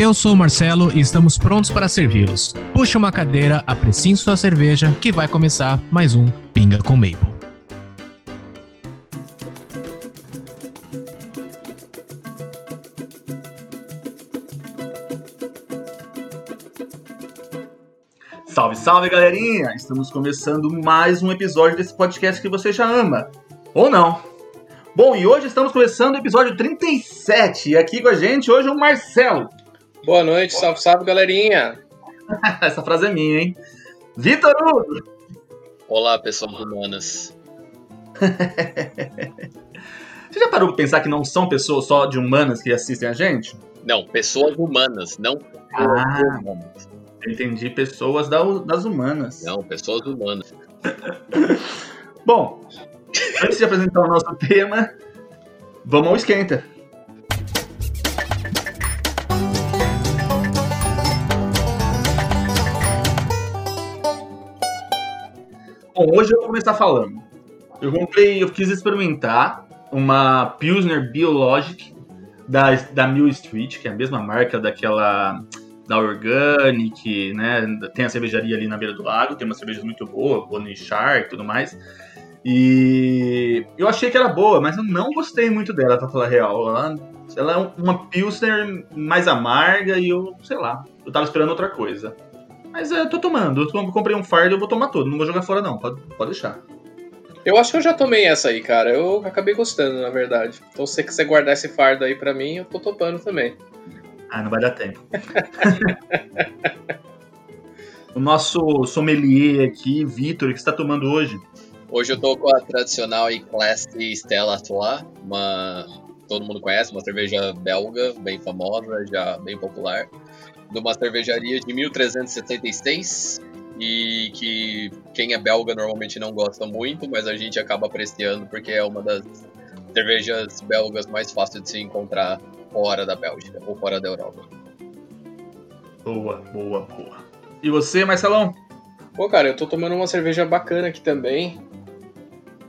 Eu sou o Marcelo e estamos prontos para servi-los. Puxa uma cadeira, apreciem sua cerveja, que vai começar mais um Pinga com Maple. Salve, salve galerinha! Estamos começando mais um episódio desse podcast que você já ama. Ou não. Bom, e hoje estamos começando o episódio 37. E aqui com a gente hoje é o Marcelo. Boa noite, salve, salve galerinha! Essa frase é minha, hein? Vitor Hugo! Olá, pessoal humanas. Você já parou pra pensar que não são pessoas só de humanas que assistem a gente? Não, pessoas humanas, não Ah. humanas. Entendi, pessoas da- das humanas. Não, pessoas humanas. Bom, antes de apresentar o nosso tema, vamos ao esquenta. Bom, hoje eu vou começar falando. Eu comprei, eu quis experimentar uma Pilsner Biologic da, da Mill Street, que é a mesma marca daquela da Organic, né? Tem a cervejaria ali na beira do lago, tem uma cerveja muito boa, Bonnie Shark e tudo mais. E eu achei que era boa, mas eu não gostei muito dela, pra falar a real. Ela, ela é uma Pilsner mais amarga e eu, sei lá, eu tava esperando outra coisa. Mas é, eu tô tomando, eu comprei um fardo, eu vou tomar todo, não vou jogar fora não, pode, pode deixar. Eu acho que eu já tomei essa aí, cara. Eu acabei gostando, na verdade. Então, se você quiser guardar esse fardo aí pra mim, eu tô topando também. Ah, não vai dar tempo. o nosso sommelier aqui, Vitor, o que você tá tomando hoje? Hoje eu tô com a tradicional e classy Stella Artois, uma todo mundo conhece, uma cerveja belga, bem famosa, já bem popular, de uma cervejaria de 1376 e que quem é belga normalmente não gosta muito, mas a gente acaba apreciando porque é uma das cervejas belgas mais fáceis de se encontrar fora da Bélgica ou fora da Europa. Boa, boa, boa. E você, Marcelão? Pô, cara, eu tô tomando uma cerveja bacana aqui também.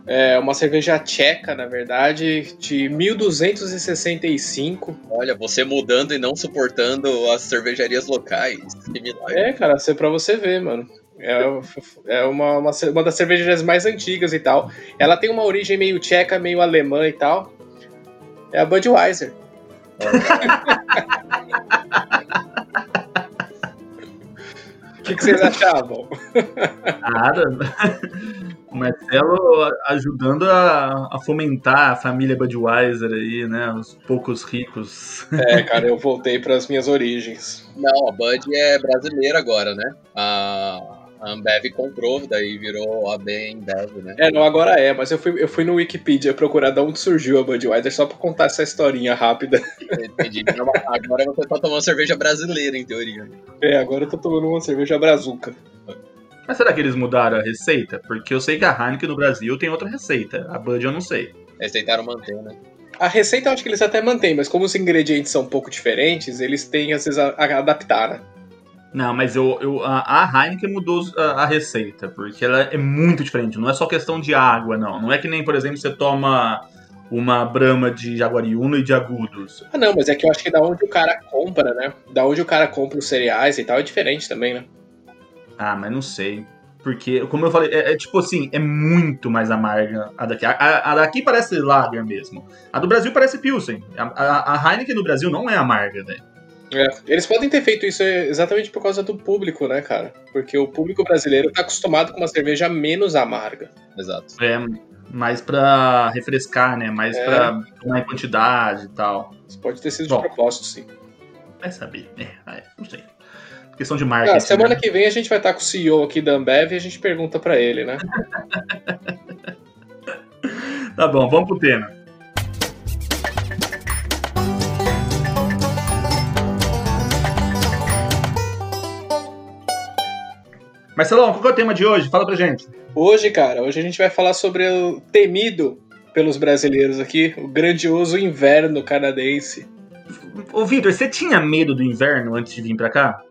É uma cerveja tcheca, na verdade, de 1265. Olha, você mudando e não suportando as cervejarias locais. É, cara, isso é pra você ver, mano. É, é uma, uma, uma das cervejarias mais antigas e tal. Ela tem uma origem meio tcheca, meio alemã e tal. É a Budweiser. que, que vocês achavam? Nada. O Marcelo ajudando a, a fomentar a família Budweiser aí, né? Os poucos ricos. É, cara, eu voltei para as minhas origens. Não, a Bud é brasileira agora, né? A a Ambev comprou, daí virou a Ambev, né? É, não, agora é, mas eu fui, eu fui no Wikipedia procurar de onde surgiu a Budweiser só pra contar essa historinha rápida. Entendi. Agora você tá tomando cerveja brasileira, em teoria. É, agora eu tô tomando uma cerveja brazuca. Mas será que eles mudaram a receita? Porque eu sei que a Heineken no Brasil tem outra receita. A Bud eu não sei. Eles tentaram manter, né? A receita eu acho que eles até mantêm, mas como os ingredientes são um pouco diferentes, eles têm às vezes a, a adaptar, né? Não, mas eu, eu, a, Heineken mudou a, a receita, porque ela é muito diferente. Não é só questão de água, não. Não é que nem, por exemplo, você toma uma brama de Jaguariúna e de Agudos. Ah, não, mas é que eu acho que da onde o cara compra, né? Da onde o cara compra os cereais e tal é diferente também, né? Ah, mas não sei. Porque, como eu falei, é, é tipo assim, é muito mais amarga a daqui. A, a- a daqui parece lager mesmo. A do Brasil parece Pilsen. A, a, a Heineken no Brasil não é amarga, né? É, eles podem ter feito isso exatamente por causa do público, né, cara? Porque o público brasileiro tá acostumado com uma cerveja menos amarga. Exato. É mais pra refrescar, né? Mais É. pra tomar em quantidade e tal. Isso pode ter sido Bom. de propósito, sim. Vai saber. É, é, não sei. Questão de marketing. Ah, semana né? que vem a gente vai estar com o CEO aqui da Ambev e a gente pergunta pra ele, né? Tá bom, vamos pro tema. Marcelão, qual é o tema de hoje? Fala pra gente. Hoje, cara, hoje a gente vai falar sobre o temido pelos brasileiros aqui, o grandioso inverno canadense. Ô, Vitor, você tinha medo do inverno antes de vir pra cá?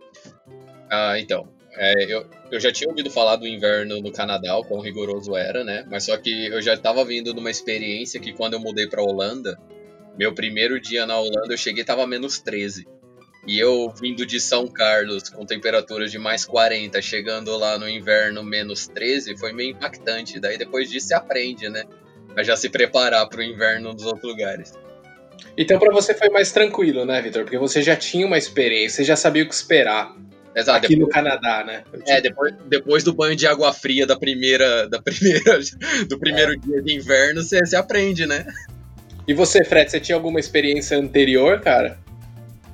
Ah, então. É, eu, eu já tinha ouvido falar do inverno no Canadá, o quão rigoroso era, né? Mas só que eu já estava vindo de uma experiência que quando eu mudei pra Holanda, meu primeiro dia na Holanda eu cheguei e tava menos 13. E eu vindo de São Carlos com temperaturas de mais 40, chegando lá no inverno menos 13, foi meio impactante. Daí depois disso você aprende, né? A já se preparar para o inverno dos outros lugares. Então para você foi mais tranquilo, né, Vitor? Porque você já tinha uma experiência, você já sabia o que esperar. Exato, aqui depois, no Canadá, né? É, depois, depois do banho de água fria da primeira, da primeira, do primeiro é. dia de inverno, você, você aprende, né? E você, Fred, você tinha alguma experiência anterior, cara?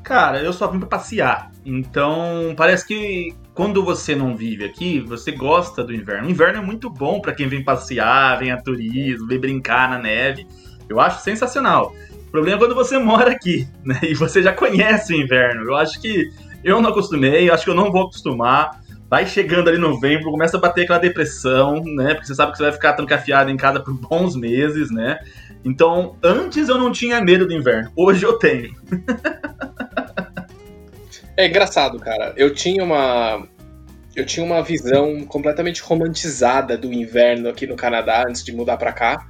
Cara, eu só vim pra passear. Então, parece que quando você não vive aqui, você gosta do inverno. O inverno é muito bom para quem vem passear, vem a turismo, vem brincar na neve. Eu acho sensacional. O problema é quando você mora aqui, né? E você já conhece o inverno. Eu acho que eu não acostumei, eu acho que eu não vou acostumar. Vai chegando ali novembro, começa a bater aquela depressão, né? Porque você sabe que você vai ficar trancafiado em casa por bons meses, né? Então, antes eu não tinha medo do inverno, hoje eu tenho. é engraçado, cara. Eu tinha uma eu tinha uma visão completamente romantizada do inverno aqui no Canadá antes de mudar para cá.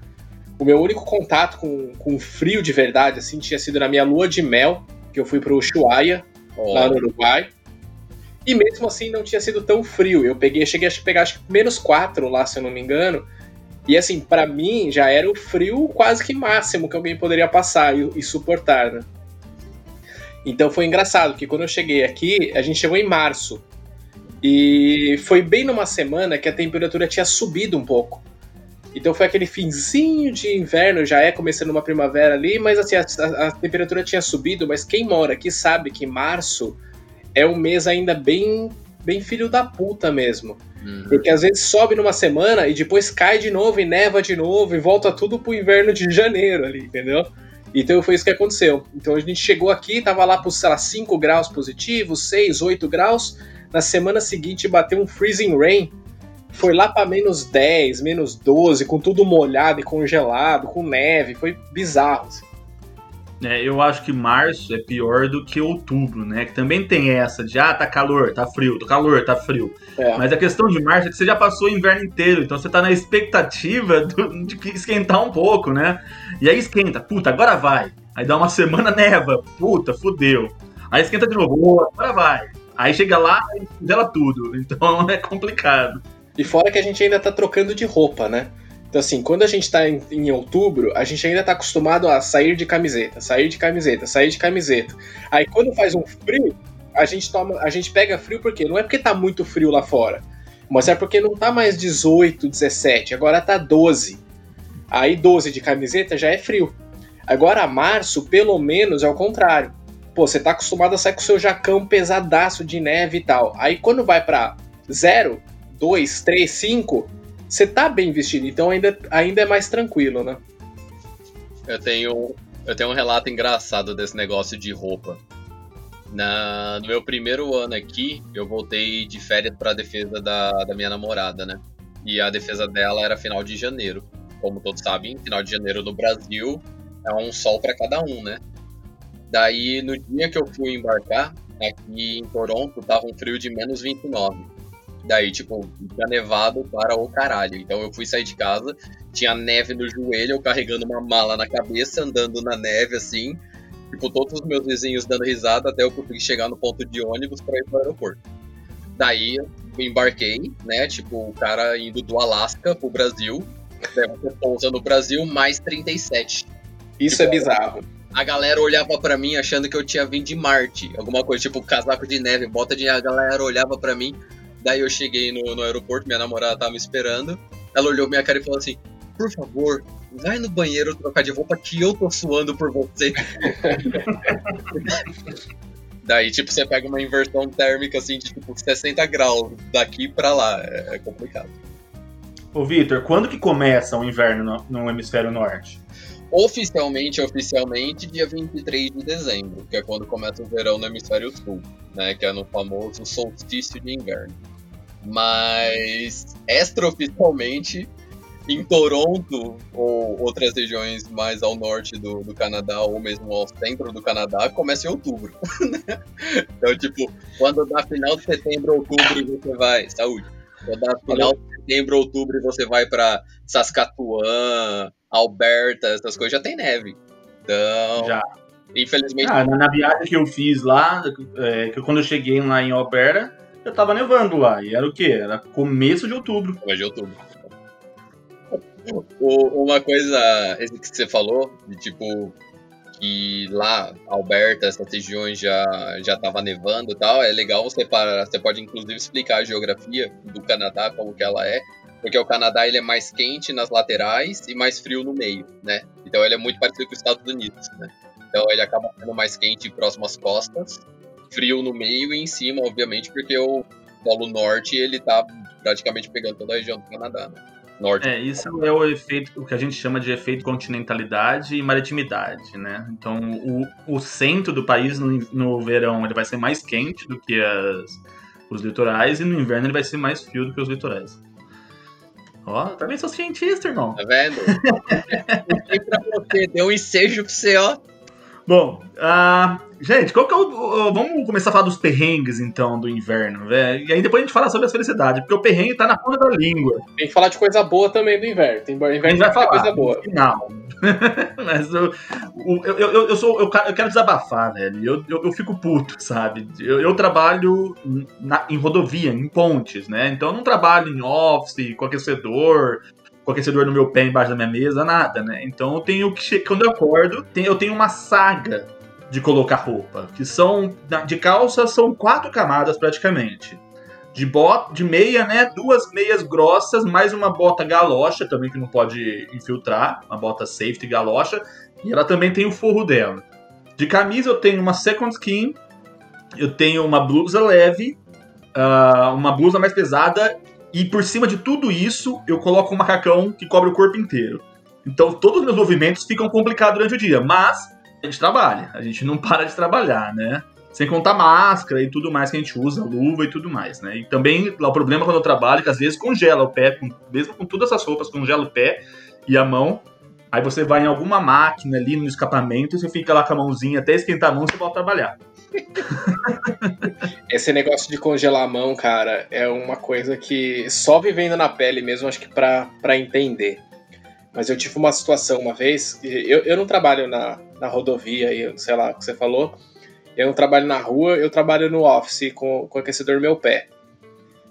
O meu único contato com, com frio de verdade assim tinha sido na minha lua de mel, que eu fui pro Ushuaia, oh. lá no Uruguai. E mesmo assim não tinha sido tão frio. Eu peguei, cheguei a pegar acho que menos 4 lá, se eu não me engano. E assim, para mim já era o frio quase que máximo que alguém poderia passar e, e, suportar, né? Então foi engraçado, porque quando eu cheguei aqui, a gente chegou em março. E foi bem numa semana que a temperatura tinha subido um pouco. Então foi aquele finzinho de inverno, já é começando uma primavera ali, mas assim, a, a, a temperatura tinha subido, mas quem mora aqui sabe que março é um mês ainda bem, bem filho da puta mesmo. Uhum. Porque às vezes sobe numa semana e depois cai de novo e neva de novo e volta tudo pro inverno de janeiro ali, entendeu? Então foi isso que aconteceu. Então a gente chegou aqui, tava lá por, sei lá, 5 graus positivos, 6, 8 graus. Na semana seguinte bateu um freezing rain. Foi lá para menos 10, menos 12, com tudo molhado e congelado, com neve. Foi bizarro. Assim. É, eu acho que março é pior do que outubro, né? Que também tem essa de, ah, tá calor, tá frio, tá calor, tá frio. É. Mas a questão de março é que você já passou o inverno inteiro, então você tá na expectativa do, de esquentar um pouco, né? E aí esquenta, puta, agora vai. Aí dá uma semana, neva, puta, fudeu. Aí esquenta de novo, agora vai. Aí chega lá e congela tudo, então é complicado. E fora que a gente ainda tá trocando de roupa, né? Então, assim, quando a gente tá em, em, outubro, a gente ainda tá acostumado a sair de camiseta, sair de camiseta, sair de camiseta. Aí quando faz um frio, a gente toma, a gente pega frio porque não é porque tá muito frio lá fora, mas é porque não tá mais 18, 17, agora tá 12. Aí 12 de camiseta já é frio. Agora março, pelo menos, é o contrário. Pô, você tá acostumado a sair com o seu jacão pesadaço de neve e tal. Aí quando vai para 0, 2, 3, 5, você tá bem vestido, então ainda, ainda é mais tranquilo, né? Eu tenho, eu tenho um relato engraçado desse negócio de roupa. Na, no meu primeiro ano aqui, eu voltei de férias para a defesa da, da minha namorada, né? E a defesa dela era final de janeiro. Como todos sabem, final de janeiro no Brasil é um sol para cada um, né? Daí, no dia que eu fui embarcar, aqui em Toronto, tava um frio de menos 29. Daí, tipo, tinha nevado para o caralho. Então eu fui sair de casa, tinha neve no joelho, eu carregando uma mala na cabeça, andando na neve assim. Tipo, todos os meus vizinhos dando risada até eu conseguir chegar no ponto de ônibus para ir pro aeroporto. Daí eu embarquei, né? Tipo, o cara indo do Alasca pro Brasil. Você pousa no Brasil, mais 37. Isso tipo, é bizarro. A galera olhava para mim achando que eu tinha vindo de Marte. Alguma coisa, tipo casaco de neve, bota de. A galera olhava para mim. Daí eu cheguei no, no aeroporto, minha namorada tava me esperando. Ela olhou minha cara e falou assim: Por favor, vai no banheiro trocar de roupa que eu tô suando por você. Daí, tipo, você pega uma inversão térmica assim de tipo 60 graus daqui para lá. É, é, complicado. Ô, Vitor, quando que começa o inverno no, no, hemisfério norte? Oficialmente, oficialmente, dia 23 de dezembro, que é quando começa o verão no hemisfério sul, né? Que é no famoso solstício de inverno. Mas extraoficialmente em Toronto ou outras regiões mais ao norte do, do Canadá ou mesmo ao centro do Canadá começa em outubro. então, tipo, quando dá final de setembro, outubro, você vai. Saúde. Quando dá final de setembro, outubro, você vai para Saskatchewan, Alberta, essas coisas, já tem neve. Então. Já. Infelizmente. Ah, na, na viagem que eu fiz lá, é, que quando eu cheguei lá em Alberta, eu tava nevando lá. E era o quê? Era começo de outubro. Começo de outubro. Uma coisa que você falou, de tipo, que lá, Alberta, essas regiões já, já tava nevando e tal, é legal você parar, você pode inclusive explicar a geografia do Canadá, como que ela é, porque o Canadá ele é mais quente nas laterais e mais frio no meio, né? Então ele é muito parecido com os Estados Unidos, né? Então ele acaba sendo mais quente próximo às costas, frio no meio e em cima, obviamente, porque o Polo Norte ele tá praticamente pegando toda a região do Canadá, né? norte. É, isso é o efeito, o que a gente chama de efeito continentalidade e maritimidade, né? Então, o, o centro do país no, no verão ele vai ser mais quente do que as, os litorais e no inverno ele vai ser mais frio do que os litorais. Ó, oh, também sou cientista, irmão. Tá vendo? pra você, deu um ensejo pra você, ó. Bom, uh, gente, qual que é o, Vamos começar a falar dos perrengues, então, do inverno, velho. E aí depois a gente fala sobre as felicidades, porque o perrengue tá na ponta da língua. Tem que falar de coisa boa também do inverno. Tem inverno vai falar coisa boa. Final. Mas eu, eu, eu, eu, sou, eu, quero desabafar, velho. Eu, eu, eu fico puto, sabe? Eu, eu trabalho na, em rodovia, em pontes, né? Então eu não trabalho em office, com aquecedor, com aquecedor no meu pé embaixo da minha mesa, nada, né? Então eu tenho que. Quando eu acordo, eu tenho uma saga de colocar roupa. Que são. De calça são quatro camadas praticamente. De bota, de meia, né? Duas meias grossas, mais uma bota galocha também, que não pode infiltrar. Uma bota safety galocha. E ela também tem o forro dela. De camisa eu tenho uma second skin. Eu tenho uma blusa leve. Uh, uma blusa mais pesada e por cima de tudo isso, eu coloco um macacão que cobre o corpo inteiro. Então todos os meus movimentos ficam complicados durante o dia, mas a gente trabalha, a gente não para de trabalhar, né? Sem contar máscara e tudo mais que a gente usa, luva e tudo mais, né? E também lá, o problema quando eu trabalho é que às vezes congela o pé, com, mesmo com todas essas roupas, congela o pé e a mão. Aí você vai em alguma máquina ali no escapamento e você fica lá com a mãozinha até esquentar a mão e você volta a trabalhar. Esse negócio de congelar a mão, cara, é uma coisa que só vivendo na pele mesmo, acho que pra, pra entender. Mas eu tive uma situação uma vez, eu, eu não trabalho na, na rodovia, sei lá o que você falou, eu não trabalho na rua, eu trabalho no office com, com aquecedor no meu pé.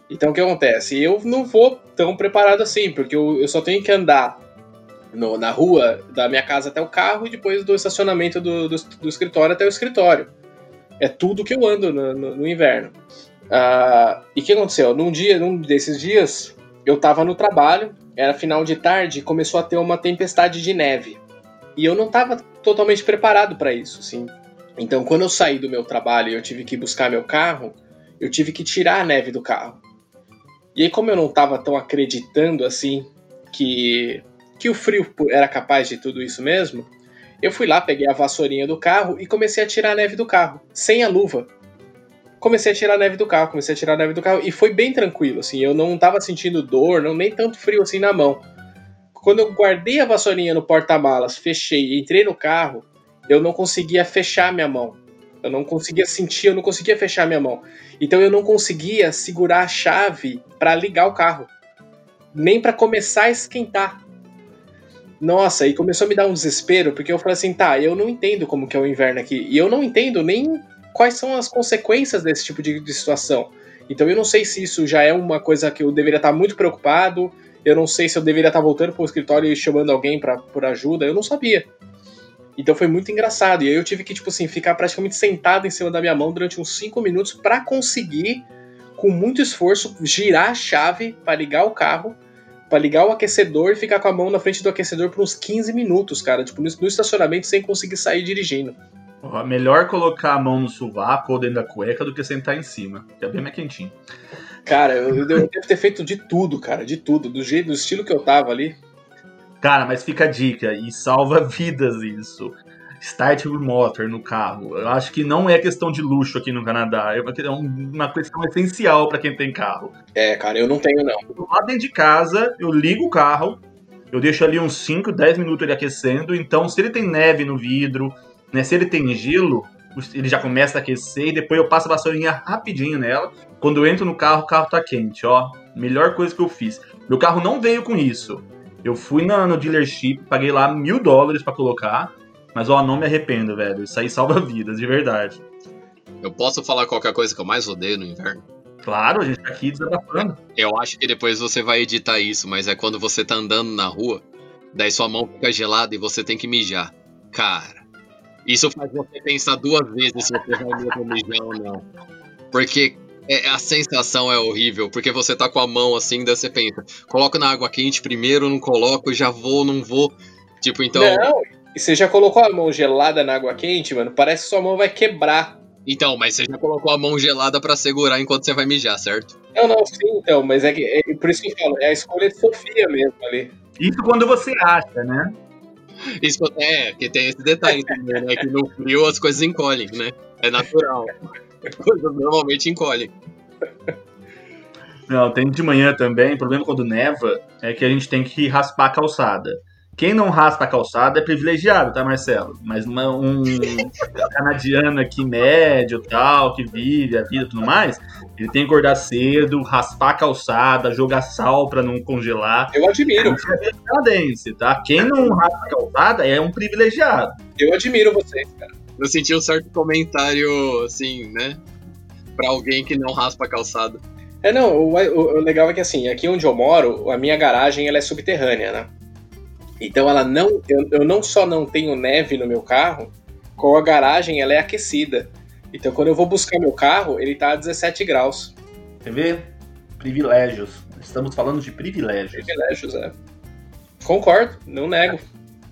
Então o que acontece? Eu não vou tão preparado assim, porque eu, eu só tenho que andar no, na rua da minha casa até o carro e depois do estacionamento do, do, do escritório até o escritório. É tudo que eu ando no, no, no inverno. Uh, e o que aconteceu? Num dia, num desses dias, eu tava no trabalho, era final de tarde, e começou a ter uma tempestade de neve. E eu não tava totalmente preparado para isso, sim. Então, quando eu saí do meu trabalho e eu tive que buscar meu carro, eu tive que tirar a neve do carro. E aí, como eu não tava tão acreditando assim que, que o frio era capaz de tudo isso mesmo, eu fui lá, peguei a vassourinha do carro e comecei a tirar a neve do carro, sem a luva. Comecei a tirar a neve do carro, comecei a tirar a neve do carro e foi bem tranquilo, assim, eu não tava sentindo dor, não nem tanto frio assim na mão. Quando eu guardei a vassourinha no porta-malas, fechei e entrei no carro, eu não conseguia fechar minha mão. Eu não conseguia sentir, eu não conseguia fechar minha mão. Então eu não conseguia segurar a chave para ligar o carro, nem para começar a esquentar. Nossa, e começou a me dar um desespero, porque eu falei assim, tá, eu não entendo como que é o inverno aqui. E eu não entendo nem quais são as consequências desse tipo de, de situação. Então eu não sei se isso já é uma coisa que eu deveria estar muito preocupado, eu não sei se eu deveria estar voltando para o escritório e chamando alguém pra, por ajuda, eu não sabia. Então foi muito engraçado. E aí eu tive que, tipo assim, ficar praticamente sentado em cima da minha mão durante uns 5 minutos para conseguir, com muito esforço, girar a chave para ligar o carro para ligar o aquecedor e ficar com a mão na frente do aquecedor por uns 15 minutos, cara. Tipo, no, estacionamento sem conseguir sair dirigindo. melhor colocar a mão no sovaco ou dentro da cueca do que sentar em cima, que é bem mais quentinho. Cara, eu, eu devo ter feito de tudo, cara, de tudo. Do jeito, do estilo que eu tava ali. Cara, mas fica a dica, e salva vidas isso. Start Motor no carro. Eu acho que não é questão de luxo aqui no Canadá. É uma questão essencial para quem tem carro. É, cara, eu não tenho, não. Lá dentro de casa, eu ligo o carro, eu deixo ali uns 5, 10 minutos ele aquecendo. Então, se ele tem neve no vidro, né, se ele tem gelo, ele já começa a aquecer e depois eu passo a vassourinha rapidinho nela. Quando eu entro no carro, o carro tá quente, ó. Melhor coisa que eu fiz. Meu carro não veio com isso. Eu fui na, no dealership, paguei lá mil dólares para colocar. Mas ó, não me arrependo, velho. Isso aí salva vidas, de verdade. Eu posso falar qualquer coisa que eu mais odeio no inverno? Claro, a gente tá aqui desabafando. Eu acho que depois você vai editar isso, mas é quando você tá andando na rua, daí sua mão fica gelada e você tem que mijar. Cara, isso faz você pensar duas vezes se você vai mesmo mijar ou não. Porque é, a sensação é horrível, porque você tá com a mão assim, daí você pensa, coloco na água quente primeiro, não coloco, já vou, não vou. Tipo, então. Não, e você já colocou a mão gelada na água quente, mano? Parece que sua mão vai quebrar. Então, mas você já colocou a mão gelada para segurar enquanto você vai mijar, certo? Não, não, sim, então, mas é, que, é por isso que eu falo, é a escolha de Sofia mesmo ali. Isso quando você acha, né? Isso é, que tem esse detalhe também, né? Que no frio as coisas encolhem, né? É natural. As coisas normalmente encolhem. Não, tem de manhã também. O problema quando neva é que a gente tem que raspar a calçada. Quem não raspa a calçada é privilegiado, tá, Marcelo? Mas uma, um canadiano aqui médio, tal, que vive a vida e tudo mais, ele tem que acordar cedo, raspar a calçada, jogar sal para não congelar. Eu admiro. É canadense, tá? Quem não raspa a calçada é um privilegiado. Eu admiro vocês, cara. Eu senti um certo comentário, assim, né? Pra alguém que não raspa a calçada. É, não, o, o, o legal é que assim, aqui onde eu moro, a minha garagem ela é subterrânea, né? Então ela não, eu, eu não só não tenho neve no meu carro, com a garagem ela é aquecida. Então quando eu vou buscar meu carro, ele tá a 17 graus. Você vê? Privilégios. Estamos falando de privilégios. Privilégios, é. Concordo, não nego.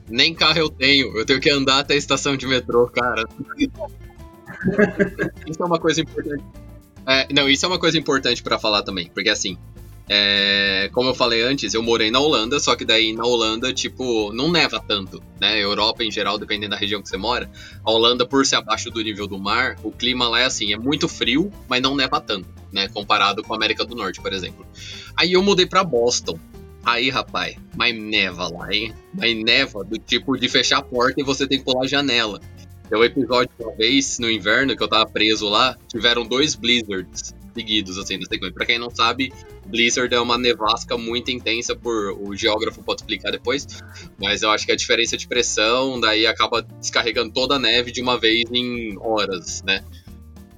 Nem carro eu tenho, eu tenho que andar até a estação de metrô, cara. isso é uma coisa importante. É, não, isso é uma coisa importante para falar também, porque assim, é, como eu falei antes, eu morei na Holanda, só que daí na Holanda, tipo, não neva tanto, né? Europa em geral, dependendo da região que você mora, a Holanda, por ser abaixo do nível do mar, o clima lá é assim, é muito frio, mas não neva tanto, né? Comparado com a América do Norte, por exemplo. Aí eu mudei para Boston. Aí, rapaz, mas neva lá, hein? Mas neva do tipo de fechar a porta e você tem que pular a janela. Tem um episódio uma vez no inverno que eu tava preso lá, tiveram dois blizzards seguidos, assim, na sequência. Pra quem não sabe, Blizzard é uma nevasca muito intensa, por o geógrafo pode explicar depois, mas eu acho que a diferença de pressão, daí acaba descarregando toda a neve de uma vez em horas, né?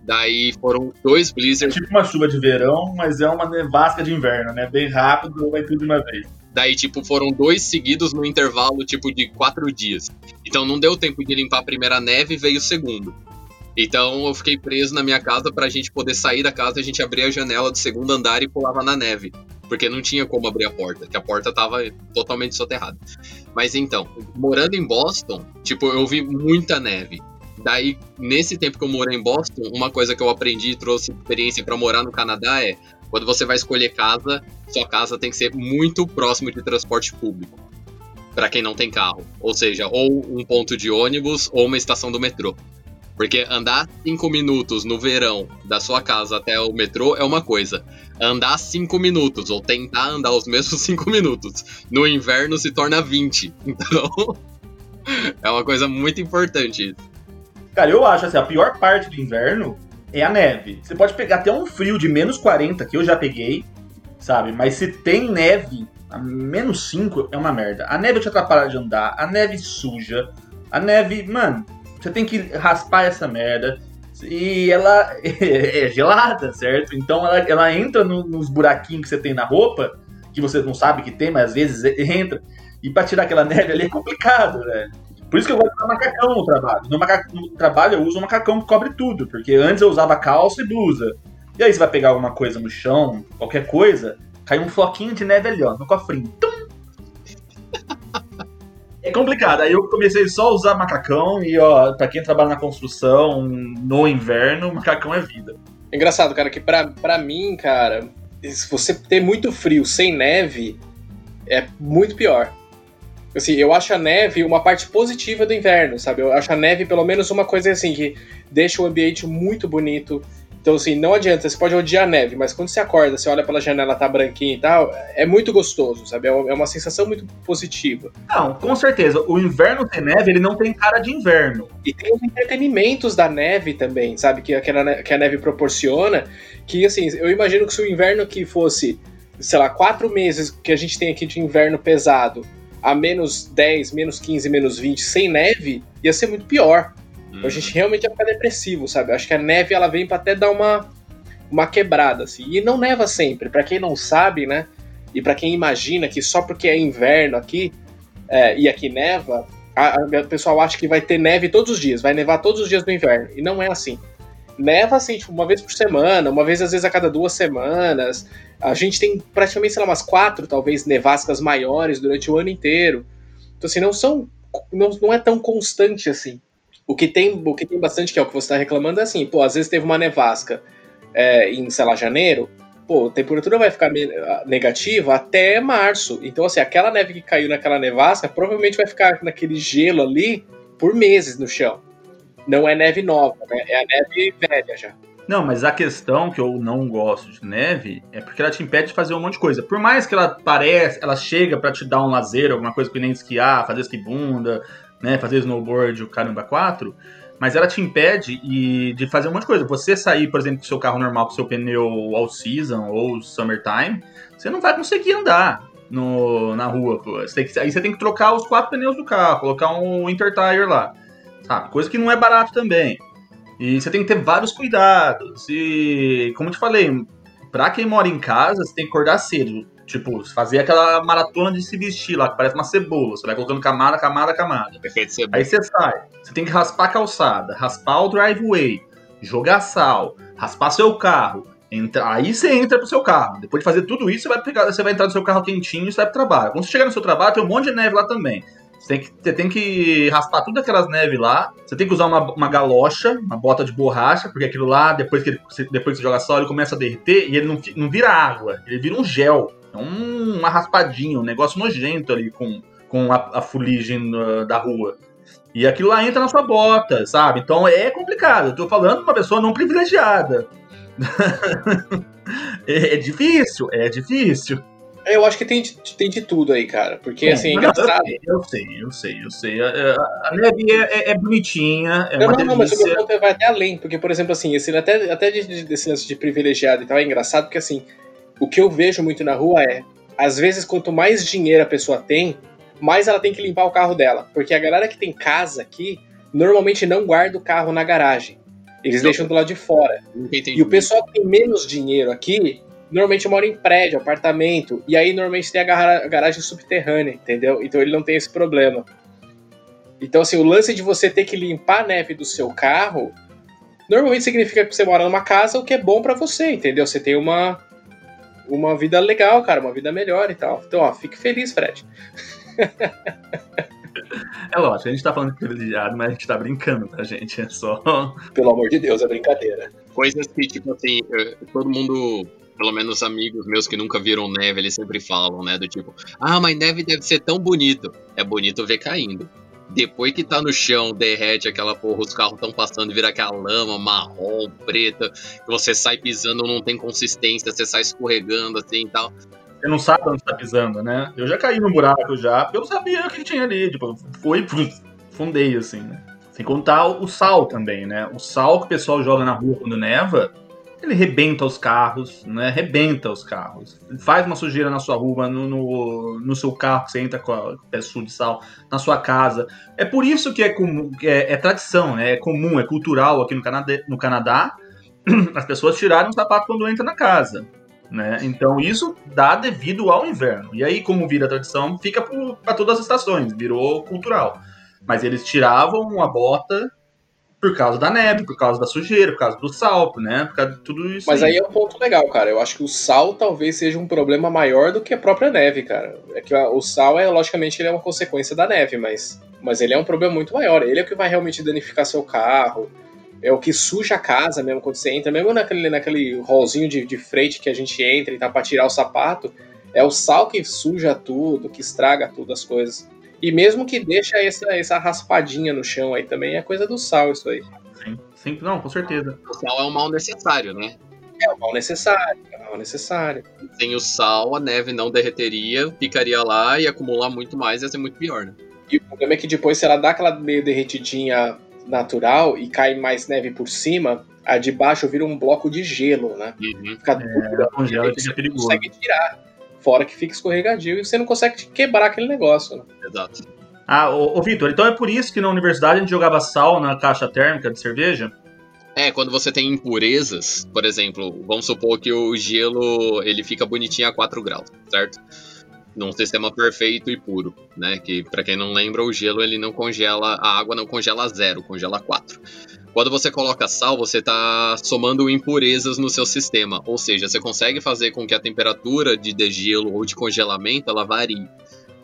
Daí foram dois blizzards. É tipo uma chuva de verão, mas é uma nevasca de inverno, né? Bem rápido, vai tudo de uma vez. Daí, tipo, foram dois seguidos no intervalo, tipo, de quatro dias. Então não deu tempo de limpar a primeira neve e veio o segundo. Então eu fiquei preso na minha casa pra gente poder sair da casa, a gente abria a janela do segundo andar e pulava na neve. Porque não tinha como abrir a porta, que a porta tava totalmente soterrada. Mas então, morando em Boston, tipo, eu vi muita neve. Daí, nesse tempo que eu morei em Boston, uma coisa que eu aprendi e trouxe experiência para morar no Canadá é quando você vai escolher casa, sua casa tem que ser muito próximo de transporte público. Para quem não tem carro. Ou seja, ou um ponto de ônibus ou uma estação do metrô. Porque andar cinco minutos no verão da sua casa até o metrô é uma coisa. Andar cinco minutos, ou tentar andar os mesmos cinco minutos, no inverno se torna 20. Então, é uma coisa muito importante isso. Cara, eu acho assim, a pior parte do inverno é a neve. Você pode pegar até um frio de menos 40, que eu já peguei, sabe? Mas se tem neve, a menos 5 é uma merda. A neve te atrapalha de andar, a neve suja, a neve, mano, você tem que raspar essa merda. E ela é gelada, certo? Então ela, ela entra no, nos buraquinhos que você tem na roupa, que você não sabe que tem, mas às vezes entra. E pra tirar aquela neve ali é complicado, né? Por isso que eu gosto de usar macacão no trabalho. No, maca... no trabalho eu uso um macacão que cobre tudo, porque antes eu usava calça e blusa. E aí você vai pegar alguma coisa no chão, qualquer coisa, cai um floquinho de neve ali, ó, no cofrinho. Tum! É complicado. Aí eu comecei só a usar macacão e, ó, pra quem trabalha na construção, no inverno, macacão é vida. Engraçado, cara, que pra, pra mim, cara, se você ter muito frio sem neve, é muito pior. Assim, eu acho a neve uma parte positiva do inverno, sabe? Eu acho a neve pelo menos uma coisa assim que deixa o ambiente muito bonito. Então, assim, não adianta, você pode odiar a neve, mas quando você acorda, você olha pela janela, tá branquinho e tal, é muito gostoso, sabe? É uma é sensação muito positiva. Não, com certeza. O inverno sem neve, ele não tem cara de inverno. E tem os entretenimentos da neve também, sabe? Que, que, a, que a neve proporciona. Que, assim, eu imagino que se o inverno aqui fosse, sei lá, quatro meses que a gente tem aqui de inverno pesado, a menos 10, menos 15, menos 20, sem neve, ia ser muito pior. Hum. A gente realmente ia ficar depressivo, sabe? Acho que a neve ela vem para até dar uma, uma quebrada, assim. E não neva sempre. Para quem não sabe, né? E para quem imagina que só porque é inverno aqui é, e aqui neva, a, a, o pessoal acha que vai ter neve todos os dias, vai nevar todos os dias do inverno. E não é assim. Neva assim, tipo, uma vez por semana, uma vez às vezes a cada duas semanas. A gente tem praticamente, sei lá, umas quatro, talvez, nevascas maiores durante o ano inteiro. Então, assim, não são. Não, não é tão constante assim. O que tem, o que tem bastante, que é o que você está reclamando, é assim, pô, às vezes teve uma nevasca é, em, sei lá, janeiro, pô, a temperatura vai ficar negativa até março. Então, assim, aquela neve que caiu naquela nevasca provavelmente vai ficar naquele gelo ali por meses no chão. Não é neve nova, né? É a neve velha já. Não, mas a questão que eu não gosto de neve é porque ela te impede de fazer um monte de coisa. Por mais que ela pareça, ela chega para te dar um lazer, alguma coisa que nem esquiar, fazer esquibunda, né, fazer snowboard, o caramba 4, mas ela te impede de fazer um monte de coisa. Você sair, por exemplo, com seu carro normal, com seu pneu all season ou summertime, você não vai conseguir andar no, na rua. Você que, aí você tem que trocar os quatro pneus do carro, colocar um winter tire lá. Sabe? Coisa que não é barato também. E você tem que ter vários cuidados. E, como eu te falei, pra quem mora em casa, você tem que acordar cedo. Tipo, fazer aquela maratona de se vestir lá, que parece uma cebola. Você vai colocando camada, camada, camada. Perfeito, cebola. Aí você sai. Você tem que raspar a calçada, raspar o driveway, jogar sal, raspar seu carro. Entra, aí você entra pro seu carro. Depois de fazer tudo isso, você vai, pegar, você vai entrar no seu carro quentinho e você vai pro trabalho. Quando você chegar no seu trabalho, tem um monte de neve lá também. Você tem que, você tem que raspar tudo aquelas neves lá. Você tem que usar uma, uma galocha, uma bota de borracha, porque aquilo lá, depois que, ele, depois que você joga sal, ele começa a derreter e ele não, não vira água, ele vira um gel. É um, uma raspadinha, um negócio nojento ali com, com a, a fuligem da rua. E aquilo lá entra na sua bota, sabe? Então é complicado. Eu tô falando de uma pessoa não privilegiada. é, é difícil, é difícil. Eu acho que tem de, tem de tudo aí, cara. Porque, assim, é engraçado. Eu sei, eu sei, eu sei. A, a neve é, é, é, bonitinha, é não, uma não, não, mas o meu ponto vai até além. Porque, por exemplo, assim, esse, até, até desse lance de privilegiado e tal, é engraçado porque, assim, o que eu vejo muito na rua é, às vezes, quanto mais dinheiro a pessoa tem, mais ela tem que limpar o carro dela. Porque a galera que tem casa aqui, normalmente não guarda o carro na garagem. Eles não. deixam do lado de fora. E o pessoal que tem menos dinheiro aqui, normalmente mora em prédio, apartamento, e aí normalmente tem a garagem subterrânea, entendeu? Então ele não tem esse problema. Então, assim, o lance de você ter que limpar a neve do seu carro, normalmente significa que você mora numa casa, o que é bom para você, entendeu? Você tem uma, uma vida legal, cara, uma vida melhor e tal. Então, ó, fique feliz, Fred. É lógico, a gente tá falando de privilegiado, mas a gente tá brincando, tá, gente? É só. Pelo amor de Deus, é brincadeira. Coisas que, tipo assim, todo mundo pelo menos amigos meus que nunca viram neve, eles sempre falam, né? Do tipo, ah, mas neve deve ser tão bonito. É bonito ver caindo. Depois que tá no chão, derrete aquela porra, os carros estão passando, vira aquela lama marrom, preta, que você sai pisando, não tem consistência, você sai escorregando assim e tal. Você não sabe onde tá pisando, né? Eu já caí no buraco já, eu não sabia o que tinha ali. Tipo, foi, fundei assim, né? Sem contar o sal também, né? O sal que o pessoal joga na rua quando neva, ele rebenta os carros, né? Rebenta os carros. Faz uma sujeira na sua rua, no, no, no seu carro, que você entra com o pé de sal, na sua casa. É por isso que é, comum, é, é tradição, né? É comum, é cultural aqui no Canadá, no Canadá as pessoas tirarem o sapato quando entram na casa. Né? Então isso dá devido ao inverno. E aí, como vira tradição, fica para todas as estações, virou cultural. Mas eles tiravam a bota por causa da neve, por causa da sujeira, por causa do sal, né? Por causa de tudo isso. Mas aí. aí é um ponto legal, cara. Eu acho que o sal talvez seja um problema maior do que a própria neve, cara. É que o sal é, logicamente, ele é uma consequência da neve, mas, mas ele é um problema muito maior. Ele é o que vai realmente danificar seu carro. É o que suja a casa mesmo quando você entra, mesmo naquele, naquele rolzinho de, de frente que a gente entra e tá pra tirar o sapato. É o sal que suja tudo, que estraga tudo as coisas. E mesmo que deixa essa, essa raspadinha no chão aí também, é coisa do sal isso aí. Sim, sim, não, com certeza. O sal é um mal necessário, né? É o mal necessário, é o mal necessário. Sem o sal, a neve não derreteria, ficaria lá e acumular muito mais ia ser muito pior, né? E o problema é que depois, se ela dá aquela meio derretidinha natural e cai mais neve por cima, a de baixo vira um bloco de gelo, né? Uhum. Fica É, dura, congela você fica não perigoso. consegue tirar. Fora que fica escorregadio e você não consegue quebrar aquele negócio, né? Exato. Ah, ô, ô Vitor, então é por isso que na universidade a gente jogava sal na caixa térmica de cerveja? É, quando você tem impurezas, por exemplo, vamos supor que o gelo ele fica bonitinho a 4 graus, certo? Num sistema perfeito e puro, né? Que pra quem não lembra, o gelo ele não congela, a água não congela a zero, congela a 4. Quando você coloca sal, você está somando impurezas no seu sistema, ou seja, você consegue fazer com que a temperatura de degelo ou de congelamento ela varie.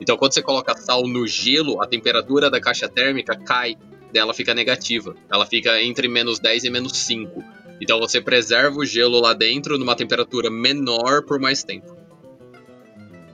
Então, quando você coloca sal no gelo, a temperatura da caixa térmica cai, dela fica negativa. Ela fica entre menos 10 e menos 5. Então, você preserva o gelo lá dentro numa temperatura menor por mais tempo.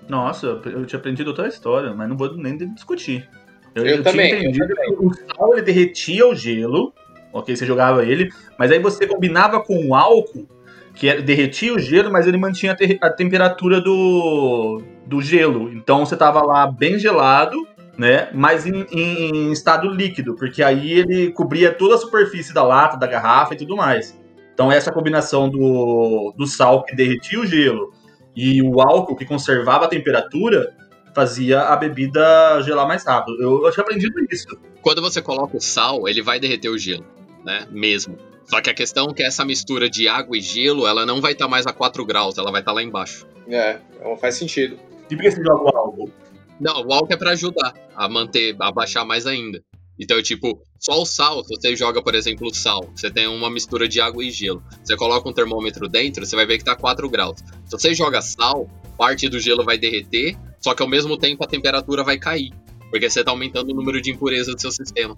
Nossa, eu tinha aprendido outra história, mas não vou nem discutir. Eu também, tinha eu entendido que o sal ele derretia o gelo, ok? Você jogava ele, mas aí você combinava com o álcool, que era- derretia o gelo, mas ele mantinha a, a temperatura do, do gelo. Então você tava lá bem gelado, né? Mas em, em- em estado líquido, porque aí ele cobria toda a superfície da lata, da garrafa e tudo mais. Então essa combinação do, do sal que derretia o gelo e o álcool que conservava a temperatura fazia a bebida gelar mais rápido. Eu, eu tinha aprendido isso. Quando você coloca o sal, ele vai derreter o gelo, né? Mesmo. Só que a questão é que essa mistura de água e gelo, ela não vai estar mais a 4 graus, ela vai estar lá embaixo. É, não faz sentido. E por que você joga o álcool? Não, o álcool é pra ajudar a manter, a baixar mais ainda. Então, tipo, só o sal, se você joga, por exemplo, o sal, você tem uma mistura de água e gelo. Você coloca um termômetro dentro, você vai ver que tá 4 graus. Se você joga sal, parte do gelo vai derreter, só que ao mesmo tempo a temperatura vai cair. Porque você tá aumentando o número de impurezas do seu sistema.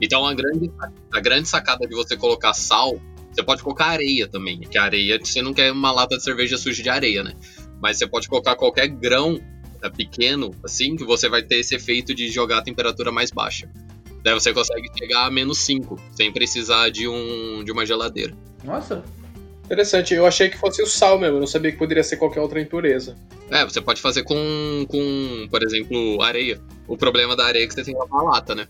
Então a grande, a grande sacada de você colocar sal, você pode colocar areia também. Que a areia, você não quer uma lata de cerveja suja de areia, né? Mas você pode colocar qualquer grão é, pequeno, assim, que você vai ter esse efeito de jogar a temperatura mais baixa. Daí você consegue chegar a menos 5, sem precisar de, um, de uma geladeira. Nossa. Interessante, eu achei que fosse o sal mesmo, eu não sabia que poderia ser qualquer outra impureza. É, você pode fazer com, com, por exemplo, areia. O problema da areia é que você tem que lavar a lata, né?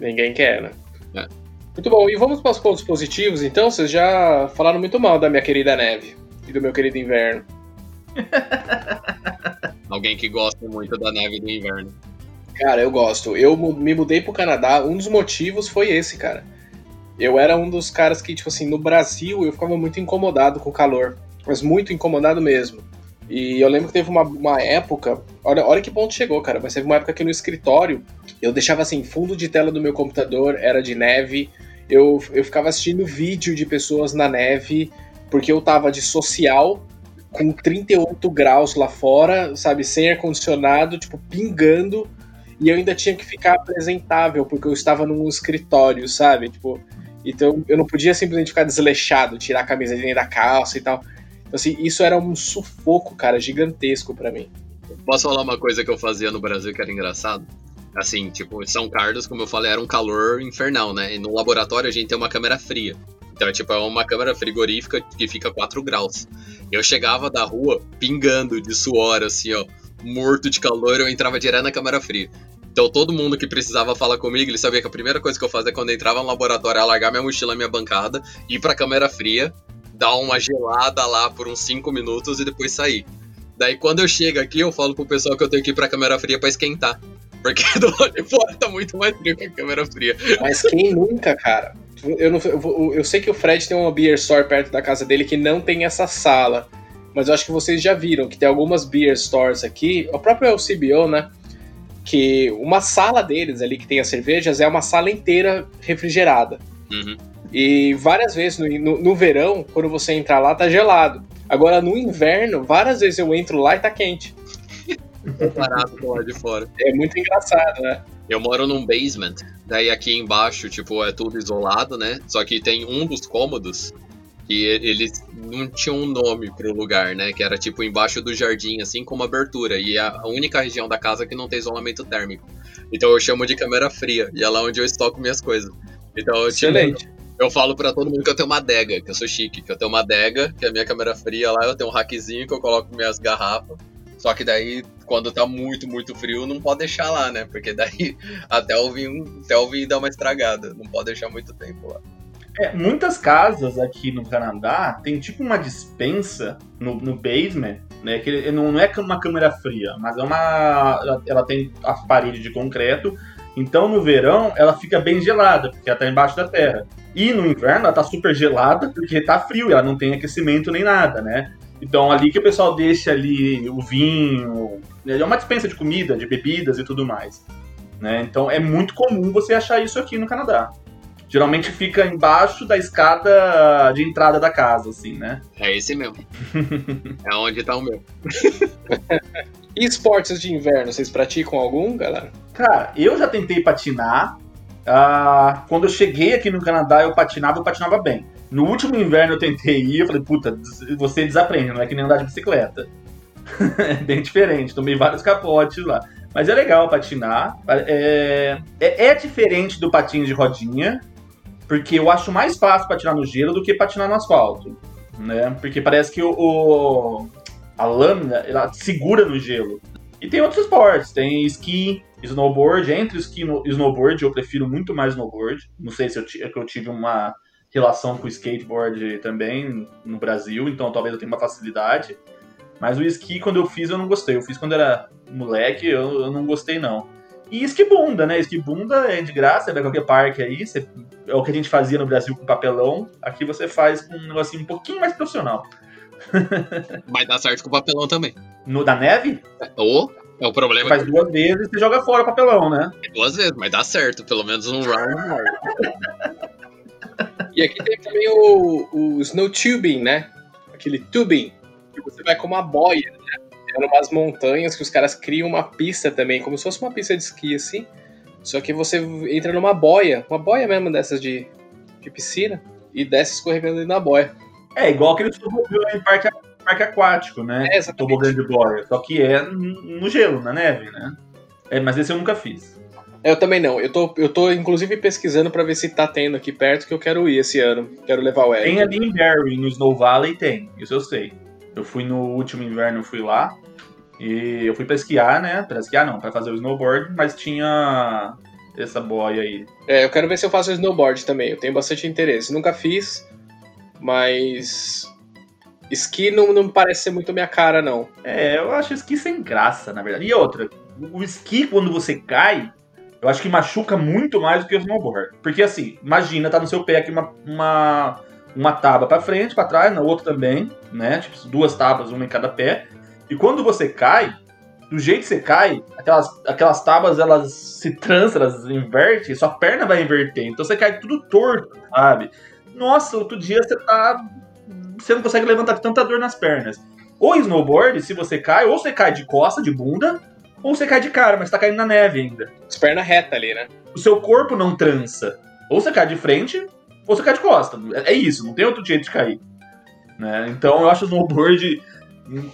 Ninguém quer, né? É. Muito bom, e vamos para os pontos positivos, então? Vocês já falaram muito mal da minha querida neve e do meu querido inverno. Alguém que gosta muito da neve do inverno. Cara, eu gosto. Eu me mudei pro Canadá, um dos motivos foi esse, cara. Eu era um dos caras que, tipo assim, no Brasil eu ficava muito incomodado com o calor. Mas muito incomodado mesmo. E eu lembro que teve uma, uma época. Olha, olha que ponto chegou, cara. Mas teve uma época que no escritório eu deixava assim, fundo de tela do meu computador era de neve. Eu, eu ficava assistindo vídeo de pessoas na neve, porque eu tava de social, com 38 graus lá fora, sabe, sem ar-condicionado, tipo, pingando e eu ainda tinha que ficar apresentável, porque eu estava num escritório, sabe? Tipo, então eu não podia simplesmente ficar desleixado, tirar a camisa de dentro da calça e tal. Então, assim, isso era um sufoco, cara, gigantesco pra mim. Posso falar uma coisa que eu fazia no Brasil que era engraçado? Assim, tipo, São Carlos, como eu falei, era um calor infernal, né? E no laboratório a gente tem uma câmera fria. Então, é tipo, é uma câmera frigorífica que fica 4 graus. Eu chegava da rua pingando de suor, assim, ó, morto de calor, eu entrava direto na câmera fria. Então, todo mundo que precisava falar comigo, ele sabia que a primeira coisa que eu fazia quando eu entrava no laboratório era largar minha mochila, minha bancada, ir pra câmera fria, dar uma gelada lá por uns 5 minutos e depois sair. Daí, quando eu chego aqui, eu falo pro pessoal que eu tenho que ir pra câmera fria pra esquentar. Porque do lado de fora tá muito mais frio que a câmera fria. Mas quem nunca, cara? Eu, não, eu, eu sei que o Fred tem uma beer store perto da casa dele que não tem essa sala. Mas eu acho que vocês já viram que tem algumas beer stores aqui, o próprio LCBO, né? Que uma sala deles ali que tem as cervejas é uma sala inteira refrigerada. Uhum. E várias vezes no, no, no verão, quando você entrar lá, tá gelado. Agora no inverno, várias vezes eu entro lá e tá quente. Parado do lado de fora. É muito engraçado, né? Eu moro num basement, daí aqui embaixo, tipo, é tudo isolado, né? Só que tem um dos cômodos E eles não tinham um nome pro lugar, né? Que era tipo embaixo do jardim, assim, com uma abertura. E é a única região da casa que não tem isolamento térmico. Então eu chamo de câmera fria. E é lá onde eu estoco minhas coisas. Então, tipo, Excelente. eu falo pra todo mundo que eu tenho uma adega, que eu sou chique, que eu tenho uma adega, que é a minha câmera fria lá, eu tenho um rackzinho que eu coloco minhas garrafas. Só que daí, quando tá muito, muito frio, não pode deixar lá, né? Porque daí até o vinho, até o vinho dá uma estragada. Não pode deixar muito tempo lá. É, muitas casas aqui no Canadá tem tipo uma dispensa no, no basement, né? Que não, é uma câmera fria, mas é uma. Ela, ela tem a parede de concreto. Então no verão ela fica bem gelada, porque ela tá embaixo da terra. E no inverno ela tá super gelada, porque tá frio, ela não tem aquecimento nem nada, né? Então ali que o pessoal deixa ali o vinho, né? é uma dispensa de comida, de bebidas e tudo mais. Né? Então é muito comum você achar isso aqui no Canadá. Geralmente fica embaixo da escada de entrada da casa, assim, né? É esse mesmo. é onde tá o meu. E esportes de inverno, vocês praticam algum, galera? Cara, eu já tentei patinar. Ah, quando eu cheguei aqui no Canadá, eu patinava, eu patinava bem. No último inverno eu tentei ir, eu falei, puta, você desaprende, não é que nem andar de bicicleta. é bem diferente, tomei vários capotes lá. Mas é legal patinar. É, é, é diferente do patins de rodinha, porque eu acho mais fácil patinar no gelo do que patinar no asfalto. Né? Porque parece que o, o a lâmina ela segura no gelo. E tem outros esportes, tem esqui, snowboard. Entre esqui e snowboard, eu prefiro muito mais snowboard. Não sei se eu, é eu tive uma relação com o skateboard também no Brasil, então talvez eu tenha uma facilidade. Mas o esqui, quando eu fiz, eu não gostei. Eu fiz quando era moleque, eu, eu não gostei, não. E esqui bunda, né? Esqui bunda é de graça, vai qualquer parque aí. Você, é o que a gente fazia no Brasil com papelão. Aqui você faz com um negocinho um pouquinho mais profissional. Mas dá certo com papelão também. No da neve? Ou é o problema. Você faz duas vezes e você joga fora o papelão, né? Duas vezes, mas dá certo. Pelo menos um round. e aqui tem também o, o snow tubing, né? Aquele tubing. Que você vai com uma boia, né? Tem umas montanhas que os caras criam uma pista também, como se fosse uma pista de esqui, assim. Só que você entra numa boia, uma boia mesmo dessas de, de piscina, e desce escorregando ali na boia. É, igual aquele tobogã em parque, parque aquático, né? É, exatamente. Tobogã de boia. Só que é no gelo, na neve, né? É, mas esse eu nunca fiz. Eu também não. Eu tô, eu tô inclusive pesquisando pra ver se tá tendo aqui perto, que eu quero ir esse ano. Quero levar o Eric. Tem ali em Barrie, no Snow Valley, tem. Isso eu sei. Eu fui no último inverno, eu fui lá. E eu fui pra esquiar, né? Pra esquiar não, pra fazer o snowboard, mas tinha essa boia aí. É, eu quero ver se eu faço snowboard também. Eu tenho bastante interesse. Nunca fiz, mas. Esqui não, não parece ser muito minha cara, não. É, eu acho esqui sem graça, na verdade. E outra, o esqui, quando você cai, eu acho que machuca muito mais do que o snowboard. Porque assim, imagina, tá no seu pé aqui uma, uma, uma tábua pra frente, pra trás, na outra também, né? Tipo, duas tábuas, uma em cada pé. E quando você cai, do jeito que você cai, aquelas, aquelas tábuas elas se trançam, elas invertem, sua perna vai inverter. Então você cai tudo torto, sabe? Nossa, outro dia você tá. Você não consegue levantar tanta dor nas pernas. Ou snowboard, se você cai, ou você cai de costa, de bunda, ou você cai de cara, mas tá caindo na neve ainda. As pernas retas ali, né? O seu corpo não trança. Ou você cai de frente, ou você cai de costa. É isso, não tem outro jeito de cair. Né? Então eu acho o snowboard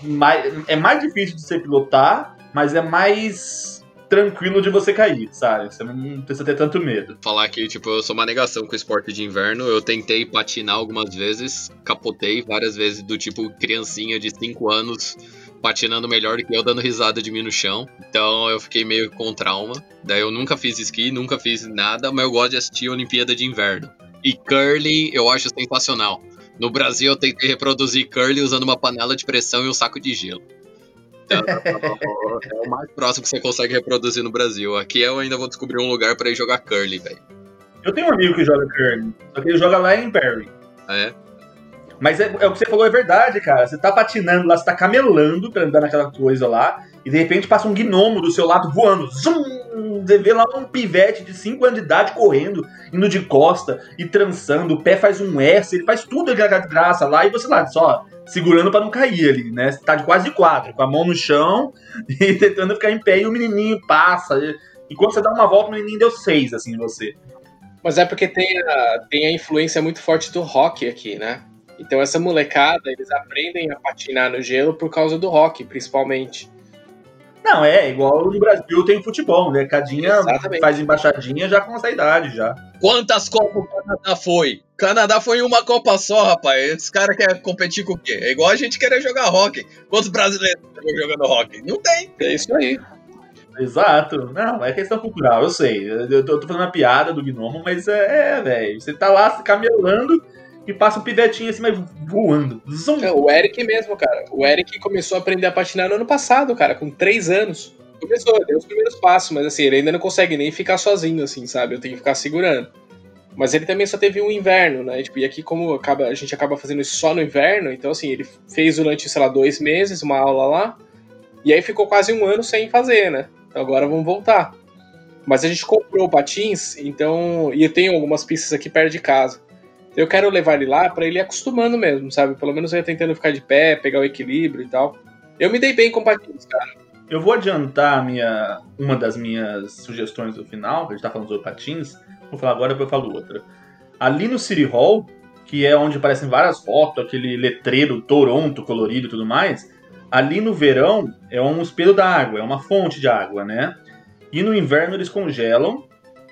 mais, é mais difícil de você pilotar, mas é mais tranquilo de você cair, sabe? Você não precisa ter tanto medo. Falar que, tipo, eu sou uma negação com o esporte de inverno. Eu tentei patinar algumas vezes, capotei várias vezes, do tipo criancinha de 5 anos patinando melhor que eu, dando risada de mim no chão. Então eu fiquei meio com trauma. Daí eu nunca fiz esqui, nunca fiz nada, mas eu gosto de assistir a Olimpíada de Inverno. E curling eu acho sensacional. No Brasil eu tentei reproduzir curling usando uma panela de pressão e um saco de gelo. Então, é o mais próximo que você consegue reproduzir no Brasil. Aqui eu ainda vou descobrir um lugar para ir jogar curling, velho. Eu tenho um amigo que joga curling, só que ele joga lá em Barrie. Ah, é? Mas é, é o que você falou, é verdade, cara. Você tá patinando lá, você tá camelando pra andar naquela coisa lá, e de repente passa um gnomo do seu lado voando. Zum! Você vê lá um pivete de 5 anos de idade correndo, indo de costa e trançando, o pé faz um S, ele faz tudo de graça lá, e você lá, só segurando pra não cair ali, né? Você tá de quase de com a mão no chão e tentando ficar em pé, e o menininho passa. E quando você dá uma volta, o menininho deu seis, assim, em você. Mas é porque tem a, tem a influência muito forte do rock aqui, né? Então essa molecada, eles aprendem a patinar no gelo por causa do rock, principalmente. Não, é igual no Brasil tem futebol, né? Cadinha Exatamente. faz embaixadinha já com essa idade já. Quantas Copas o Canadá foi? Canadá foi em uma Copa só, rapaz. Esse cara quer competir com o quê? É igual a gente querer jogar rock. Quantos brasileiros estão jogando rock? Não tem. É isso aí. Exato. Não, é questão cultural, eu sei. Eu, eu tô fazendo uma piada do gnomo, mas é, é velho. Você tá lá camelando e passa um pivetinho assim, mas voando. Zum. É, O Eric mesmo, cara. O Eric começou a aprender a patinar no ano passado, cara, com três anos. Começou, deu os primeiros passos, mas assim, ele ainda não consegue nem ficar sozinho, assim, sabe? Eu tenho que ficar segurando. Mas ele também só teve um inverno, né? Tipo, e aqui, como acaba, a gente acaba fazendo isso só no inverno, então assim, ele fez durante, sei lá, dois meses uma aula lá, e aí ficou quase um ano sem fazer, né? Então agora vamos voltar. Mas a gente comprou patins, então. E eu tenho algumas pistas aqui perto de casa. Eu quero levar ele lá pra ele ir acostumando mesmo, sabe? Pelo menos ia tentando ficar de pé, pegar o equilíbrio e tal. Eu me dei bem com patins, cara. Eu vou adiantar minha, uma das minhas sugestões do final, que a gente tá falando sobre patins. Vou falar agora, depois eu falo outra. Ali no City Hall, que é onde aparecem várias fotos, aquele letreiro Toronto colorido e tudo mais, ali no verão é um espelho d'água, é uma fonte de água, né? E no inverno eles congelam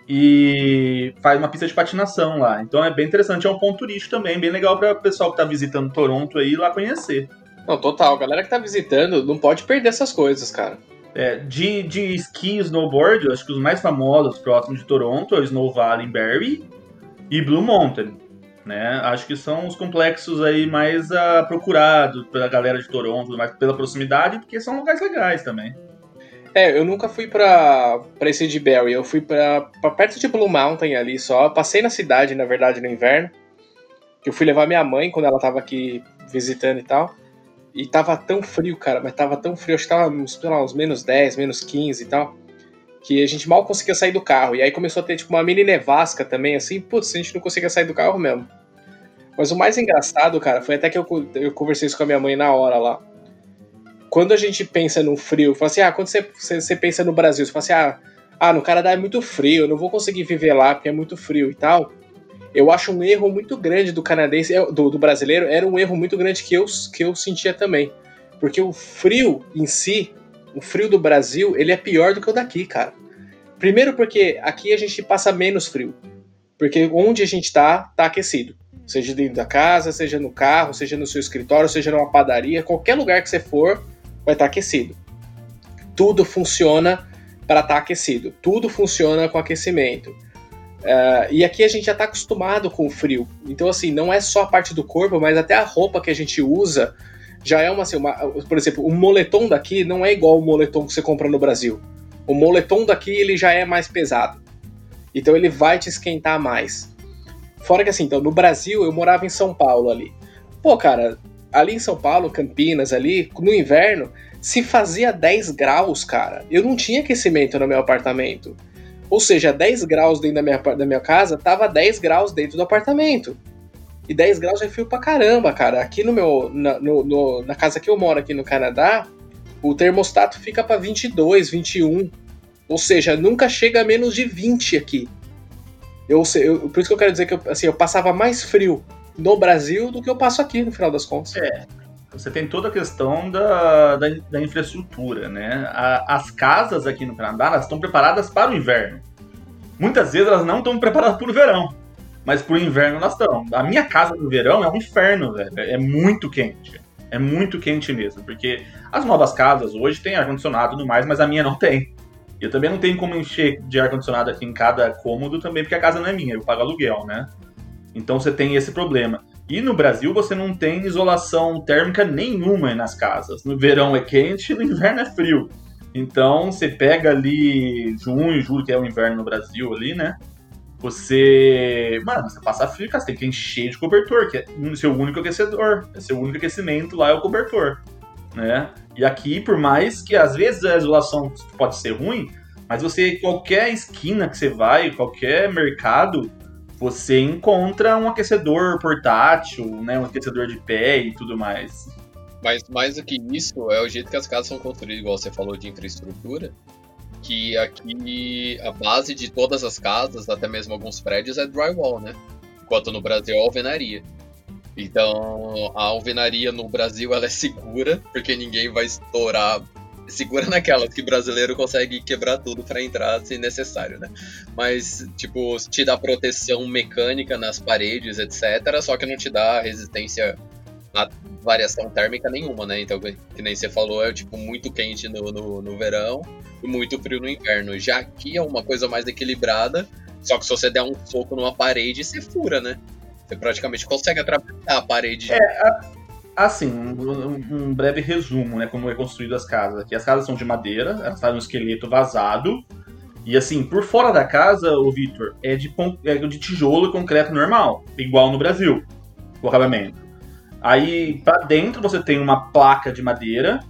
e faz uma pista de patinação lá. Então é bem interessante, é um ponto turístico também, bem legal para o pessoal que tá visitando Toronto aí ir lá conhecer. Não, total. A galera que tá visitando não pode perder essas coisas, cara. É, de, de esqui e snowboard, eu acho que os mais famosos próximos de Toronto é o Snow Valley Berry e Blue Mountain. Né? Acho que são os complexos aí mais ah, procurados pela galera de Toronto, mais pela proximidade, porque são lugares legais também. É, eu nunca fui pra, pra esse de. Eu fui pra, pra perto de Blue Mountain ali só. Passei na cidade, na verdade, no inverno. Que eu fui levar minha mãe quando ela tava aqui visitando e tal. E tava tão frio, cara, mas tava tão frio, acho que tava uns, lá, uns menos 10, menos 15 e tal. Que a gente mal conseguia sair do carro. E aí começou a ter tipo uma mini nevasca também, assim, putz, a gente não conseguia sair do carro mesmo. Mas o mais engraçado, cara, foi até que eu, eu conversei isso com a minha mãe na hora lá. Quando a gente pensa no frio, fala assim, ah, quando você, você, você pensa no Brasil, você fala assim, ah, ah, no Canadá é muito frio, eu não vou conseguir viver lá porque é muito frio e tal. Eu acho um erro muito grande do canadense, é, do, do brasileiro, era um erro muito grande que eu, que eu sentia também. Porque o frio em si, o frio do Brasil, ele é pior do que o daqui, cara. Primeiro porque aqui a gente passa menos frio. Porque onde a gente tá, tá aquecido. Seja dentro da casa, seja no carro, seja no seu escritório, seja numa padaria, qualquer lugar que você for, vai estar aquecido. Tudo funciona para estar aquecido. Tudo funciona com aquecimento. Uh, e aqui a gente já está acostumado com o frio. Então, assim, não é só a parte do corpo, mas até a roupa que a gente usa já é uma, assim, uma. Por exemplo, o moletom daqui não é igual o moletom que você compra no Brasil. O moletom daqui ele já é mais pesado. Então ele vai te esquentar mais. Fora que assim, então, no Brasil eu morava em São Paulo ali. Pô, cara, ali em São Paulo, Campinas, ali, no inverno, se fazia 10 graus, cara. Eu não tinha aquecimento no meu apartamento. Ou seja, 10 graus dentro da minha, da minha casa, tava 10 graus dentro do apartamento. E 10 graus é frio pra caramba, cara. Aqui no meu. Na, no, no, na casa que eu moro aqui no Canadá, o termostato fica pra 22, 21. Ou seja, nunca chega a menos de 20 aqui. Eu, eu, por isso que eu quero dizer que eu, assim, eu passava mais frio no Brasil do que eu passo aqui, no final das contas. É. Você tem toda a questão da, da, da infraestrutura, né? A, as casas aqui no Canadá elas estão preparadas para o inverno. Muitas vezes elas não estão preparadas para o verão, mas para o inverno elas estão. A minha casa no verão é um inferno, velho. É muito quente. É muito quente mesmo, porque as novas casas hoje têm ar-condicionado e tudo mais, mas a minha não tem. Eu também não tenho como encher de ar-condicionado aqui em cada cômodo também, porque a casa não é minha, eu pago aluguel, né? Então você tem esse problema. E no Brasil você não tem isolação térmica nenhuma nas casas. No verão é quente no inverno é frio. Então você pega ali junho, julho, que é o inverno no Brasil ali, né? Você. Mano, você passa frio, cara, você tem que encher de cobertor, que é seu único aquecedor. É seu único aquecimento lá é o cobertor. Né? E aqui, por mais que às vezes a isolação pode ser ruim, mas você, qualquer esquina que você vai, qualquer mercado, você encontra um aquecedor portátil, né, um aquecedor de pé e tudo mais. Mas mais do que isso, é o jeito que as casas são construídas, igual você falou de infraestrutura, que aqui a base de todas as casas, até mesmo alguns prédios, é drywall, né? Enquanto no Brasil é alvenaria. Então, a alvenaria no Brasil ela é segura, porque ninguém vai estourar. Segura naquelas que brasileiro consegue quebrar tudo para entrar se necessário, né? Mas, tipo, te dá proteção mecânica nas paredes, etc. Só que não te dá resistência a variação térmica nenhuma, né? Então, que nem você falou, é tipo muito quente no, no, no verão e muito frio no inverno. Já aqui é uma coisa mais equilibrada, só que se você der um soco numa parede, você fura, né? Você praticamente consegue atravessar a parede. É, assim, um, um, breve resumo, né? Como é construído as casas aqui. As casas são de madeira, elas fazem um esqueleto vazado. E assim, por fora da casa, o Victor, é de, é de tijolo e concreto normal, igual no Brasil, o acabamento. Aí, para dentro, você tem uma placa de madeira.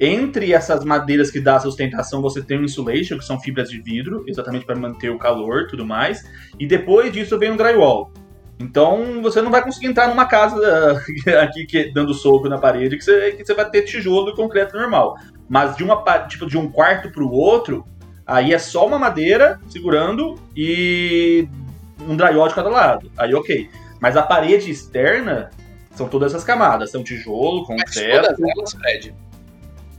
Entre essas madeiras que dá sustentação, você tem um insulation, que são fibras de vidro, exatamente para manter o calor e tudo mais. E depois disso vem um drywall. Então você não vai conseguir entrar numa casa aqui que, dando soco na parede que você, que você vai ter tijolo e concreto normal. Mas de uma tipo de um quarto para o outro, aí é só uma madeira segurando e um drywall de cada lado. Aí ok. Mas a parede externa são todas essas camadas, são tijolo, concreto. Mas todas elas, Fred.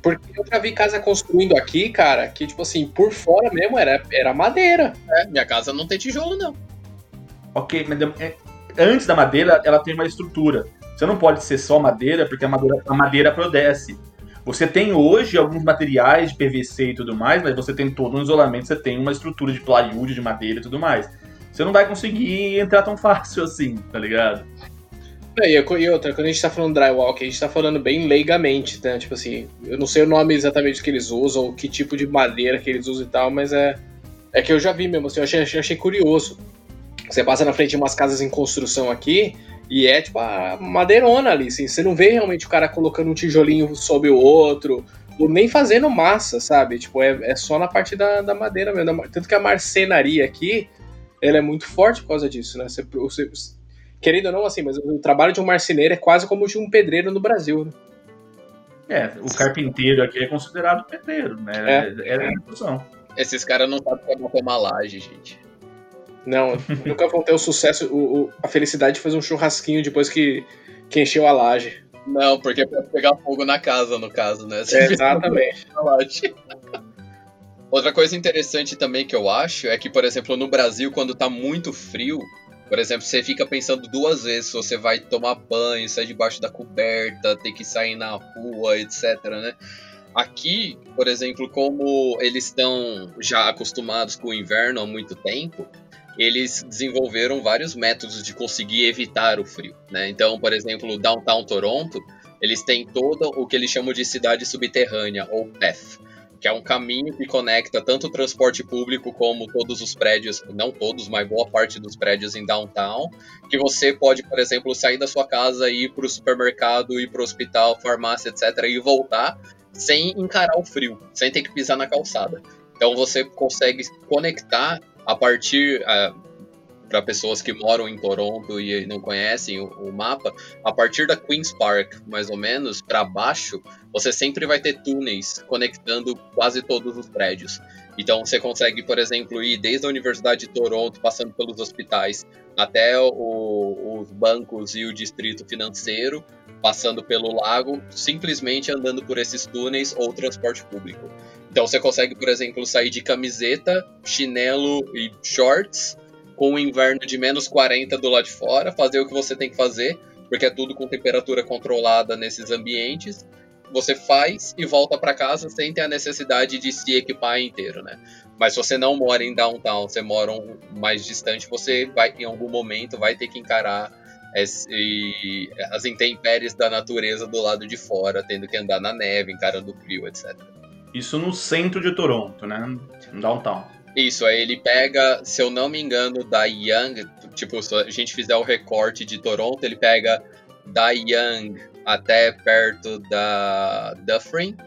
Porque eu já vi casa construindo aqui, cara, que tipo assim, por fora mesmo era, era madeira. É, minha casa não tem tijolo, não. Ok, mas é, antes da madeira, ela tem uma estrutura. Você não pode ser só madeira, porque a madeira, a madeira. Você tem hoje alguns materiais de PVC e tudo mais, mas você tem todo um isolamento, você tem uma estrutura de plywood, de madeira e tudo mais. Você não vai conseguir entrar tão fácil assim, tá ligado? E outra, quando a gente tá falando drywall, a gente tá falando bem leigamente, né? Tipo assim, eu não sei o nome exatamente que eles usam, que tipo de madeira que eles usam e tal, mas é. É que eu já vi mesmo, assim, eu achei, achei curioso. Você passa na frente de umas casas em construção aqui e é tipo a madeirona ali, assim. Você não vê realmente o cara colocando um tijolinho sobre o outro, ou nem fazendo massa, sabe? Tipo, é, é só na parte da, da madeira mesmo. Tanto que a marcenaria aqui, ela é muito forte por causa disso, né? Você, você, querendo ou não, assim, mas o trabalho de um marceneiro é quase como o de um pedreiro no Brasil, né? É, o carpinteiro aqui é considerado pedreiro, né? É, é, é a Esses caras não sabem como ter uma laje, gente. Não, nunca vão ter o sucesso, o, o, a felicidade de fazer um churrasquinho depois que, que encheu a laje. Não, porque é pra pegar fogo na casa, no caso, né? É, exatamente. Outra coisa interessante também que eu acho é que, por exemplo, no Brasil, quando tá muito frio, por exemplo, você fica pensando duas vezes se você vai tomar banho, sair debaixo da coberta, ter que sair na rua, etc, né? Aqui, por exemplo, como eles estão já acostumados com o inverno há muito tempo, eles desenvolveram vários métodos de conseguir evitar o frio. Né? Então, por exemplo, Downtown Toronto, eles têm todo o que eles chamam de cidade subterrânea, ou PEF, que é um caminho que conecta tanto o transporte público como todos os prédios, não todos, mas boa parte dos prédios em downtown, que você pode, por exemplo, sair da sua casa, ir para o supermercado, ir para o hospital, farmácia, etc., e voltar sem encarar o frio, sem ter que pisar na calçada. Então você consegue conectar a partir uh, para pessoas que moram em Toronto e não conhecem o, o, mapa, a partir da Queens Park, mais ou menos, para baixo, você sempre vai ter túneis conectando quase todos os prédios. Então você consegue, por exemplo, ir desde a Universidade de Toronto, passando pelos hospitais, até o, os bancos e o distrito financeiro, passando pelo lago, simplesmente andando por esses túneis ou transporte público. Então você consegue, por exemplo, sair de camiseta, chinelo e shorts com o inverno de menos 40 do lado de fora, fazer o que você tem que fazer, porque é tudo com temperatura controlada nesses ambientes. Você faz e volta para casa sem ter a necessidade de se equipar inteiro, né? Mas se você não mora em downtown, você mora um, mais distante, você vai em algum momento vai ter que encarar esse, as intempéries da natureza do lado de fora, tendo que andar na neve, encarando o frio, etc. Isso no centro de Toronto, né? Downtown. Isso, aí ele pega, se eu não me engano, da Young, tipo, se a gente fizer o recorte de Toronto, ele pega da Young até perto da Dufferin,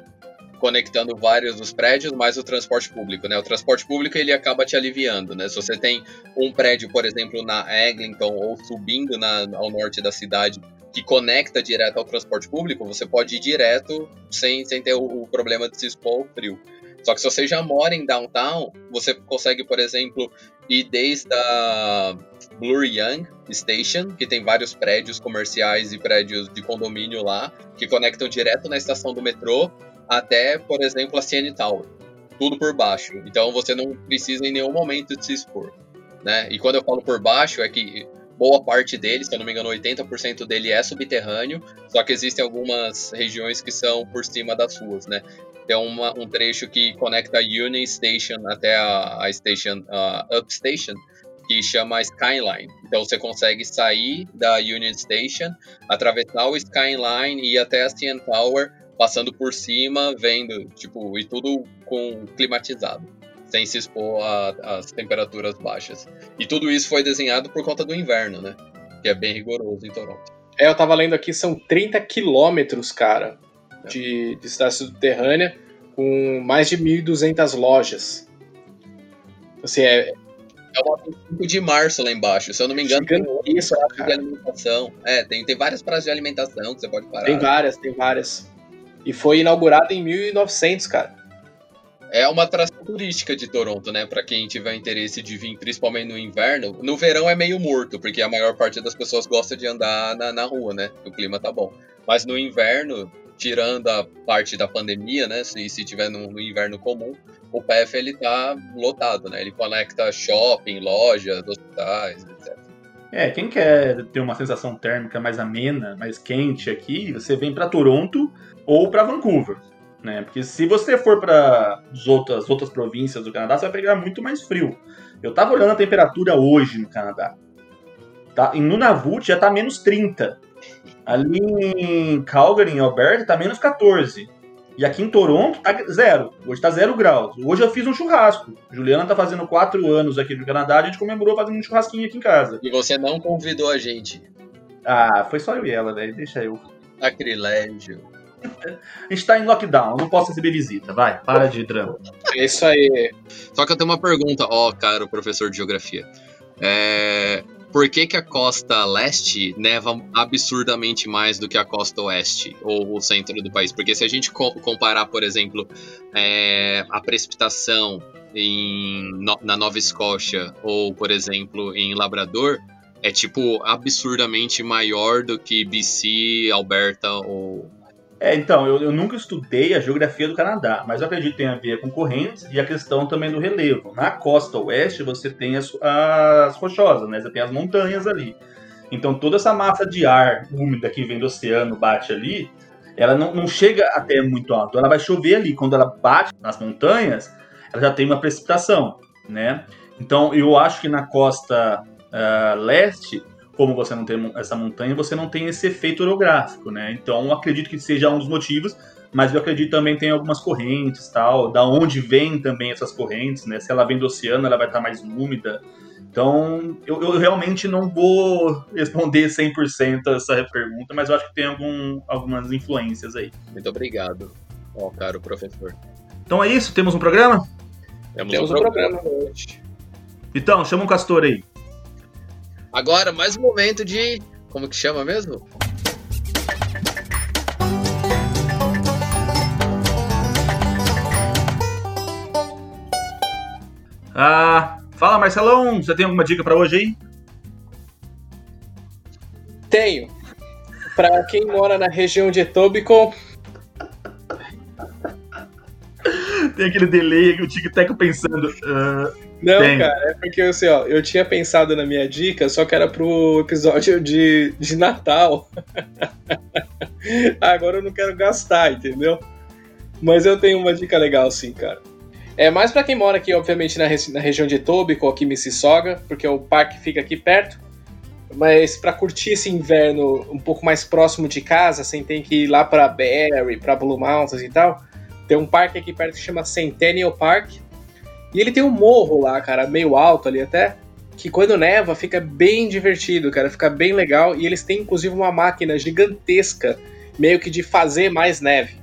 conectando vários dos prédios, mais o transporte público, né? O transporte público ele acaba te aliviando, né? Se você tem um prédio, por exemplo, na Eglinton ou subindo na, ao norte da cidade que conecta direto ao transporte público, você pode ir direto sem, sem ter o, o problema de se expor ao frio. Só que se você já mora em downtown, você consegue, por exemplo, e desde a Blur Young Station, que tem vários prédios comerciais e prédios de condomínio lá, que conectam direto na estação do metrô, até, por exemplo, a CN Tower. Tudo por baixo. Então você não precisa em nenhum momento de se expor. Né? E quando eu falo por baixo, é que boa parte dele, se eu não me engano, 80% dele é subterrâneo, só que existem algumas regiões que são por cima das ruas, né? Tem uma, um trecho que conecta a Union Station até a, a Station, Up Station, que chama Skyline. Então você consegue sair da Union Station, atravessar o Skyline e ir até a CN Tower, passando por cima, vendo, tipo, e tudo com climatizado, sem se expor às temperaturas baixas. E tudo isso foi desenhado por conta do inverno, né? Que é bem rigoroso em Toronto. É, eu tava lendo aqui, são 30 quilômetros, cara, de, de cidade subterrânea, com mais de 1.200 lojas. Assim, é, é uma 5 de março lá embaixo. Se eu não me engano, tem isso, praças de alimentação. É, tem, tem várias praças de alimentação que você pode parar. Tem várias, tem várias. E foi inaugurado em 1900, cara. É uma atração turística de Toronto, né? Para quem tiver interesse de vir, principalmente no inverno. No verão é meio morto, porque a maior parte das pessoas gosta de andar na, na rua, né? O clima tá bom. Mas no inverno, tirando a parte da pandemia, né? Se, se tiver no, no, inverno comum, o PF ele tá lotado, né? Ele conecta shopping, lojas, hospitais, etc. É, quem quer ter uma sensação térmica mais amena, mais quente aqui, você vem para Toronto ou para Vancouver, né? Porque se você for para as outras, outras províncias do Canadá, você vai pegar muito mais frio. Eu tava olhando a temperatura hoje no Canadá. Tá? Em Nunavut já tá menos 30. Ali em Calgary, em Alberta, tá menos 14. E aqui em Toronto tá zero. Hoje tá zero graus. Hoje eu fiz um churrasco. Juliana tá fazendo quatro anos aqui no Canadá, a gente comemorou fazendo um churrasquinho aqui em casa. E você não convidou a gente. Ah, foi só eu e ela, velho. Deixa eu. Sacrilégio. A gente tá em lockdown, não posso receber visita. Vai, para de drama. É isso aí. Só que eu tenho uma pergunta, ó, caro professor de geografia. É, por que, que a costa leste neva absurdamente mais do que a costa oeste ou o centro do país? Porque se a gente co comparar, por exemplo, é, a precipitação em, no, na Nova Escócia ou, por exemplo, em Labrador, é tipo absurdamente maior do que BC, Alberta ou é, então, eu, eu, nunca estudei a geografia do Canadá, mas eu acredito que tem a ver com correntes e a questão também do relevo. Na costa oeste, você tem as, as rochosas, né? Você tem as montanhas ali. Então, toda essa massa de ar úmida que vem do oceano bate ali, ela não, não chega até muito alto. Ela vai chover ali. Quando ela bate nas montanhas, ela já tem uma precipitação, né? Então, eu acho que na costa uh, leste como você não tem essa montanha, você não tem esse efeito orográfico, né? Então, acredito que seja um dos motivos, mas eu acredito também tem algumas correntes, tal, da onde vêm também essas correntes, né? Se ela vem do oceano, ela vai estar mais úmida. Então, eu, eu realmente não vou responder 100% essa pergunta, mas eu acho que tem algum, algumas influências aí. Muito obrigado, ó, caro professor. Então é isso? Temos um programa? Temos, Temos um, um programa hoje. Então, chama um castor aí. Agora, mais um momento de. Como que chama mesmo? Ah, fala Marcelão, você tem alguma dica para hoje aí? Tenho. Para quem mora na região de Etobicoke, tem aquele delay que o tic-tac pensando. Uh, não, Tem. cara, é porque assim, ó, eu tinha pensado na minha dica, só que era pro episódio de, de Natal. Agora eu não quero gastar, entendeu? Mas eu tenho uma dica legal, sim, cara. É mais para quem mora aqui, obviamente, na, na região de Etobicoke, aqui em Mississauga, porque o parque fica aqui perto. Mas para curtir esse inverno um pouco mais próximo de casa, sem ter que ir lá para Barrie, para Blue Mountains e tal, tem um parque aqui perto que chama Centennial Park e ele tem um morro lá, cara, meio alto ali até, que quando neva fica bem divertido, cara, fica bem legal. E eles têm inclusive uma máquina gigantesca, meio que de fazer mais neve.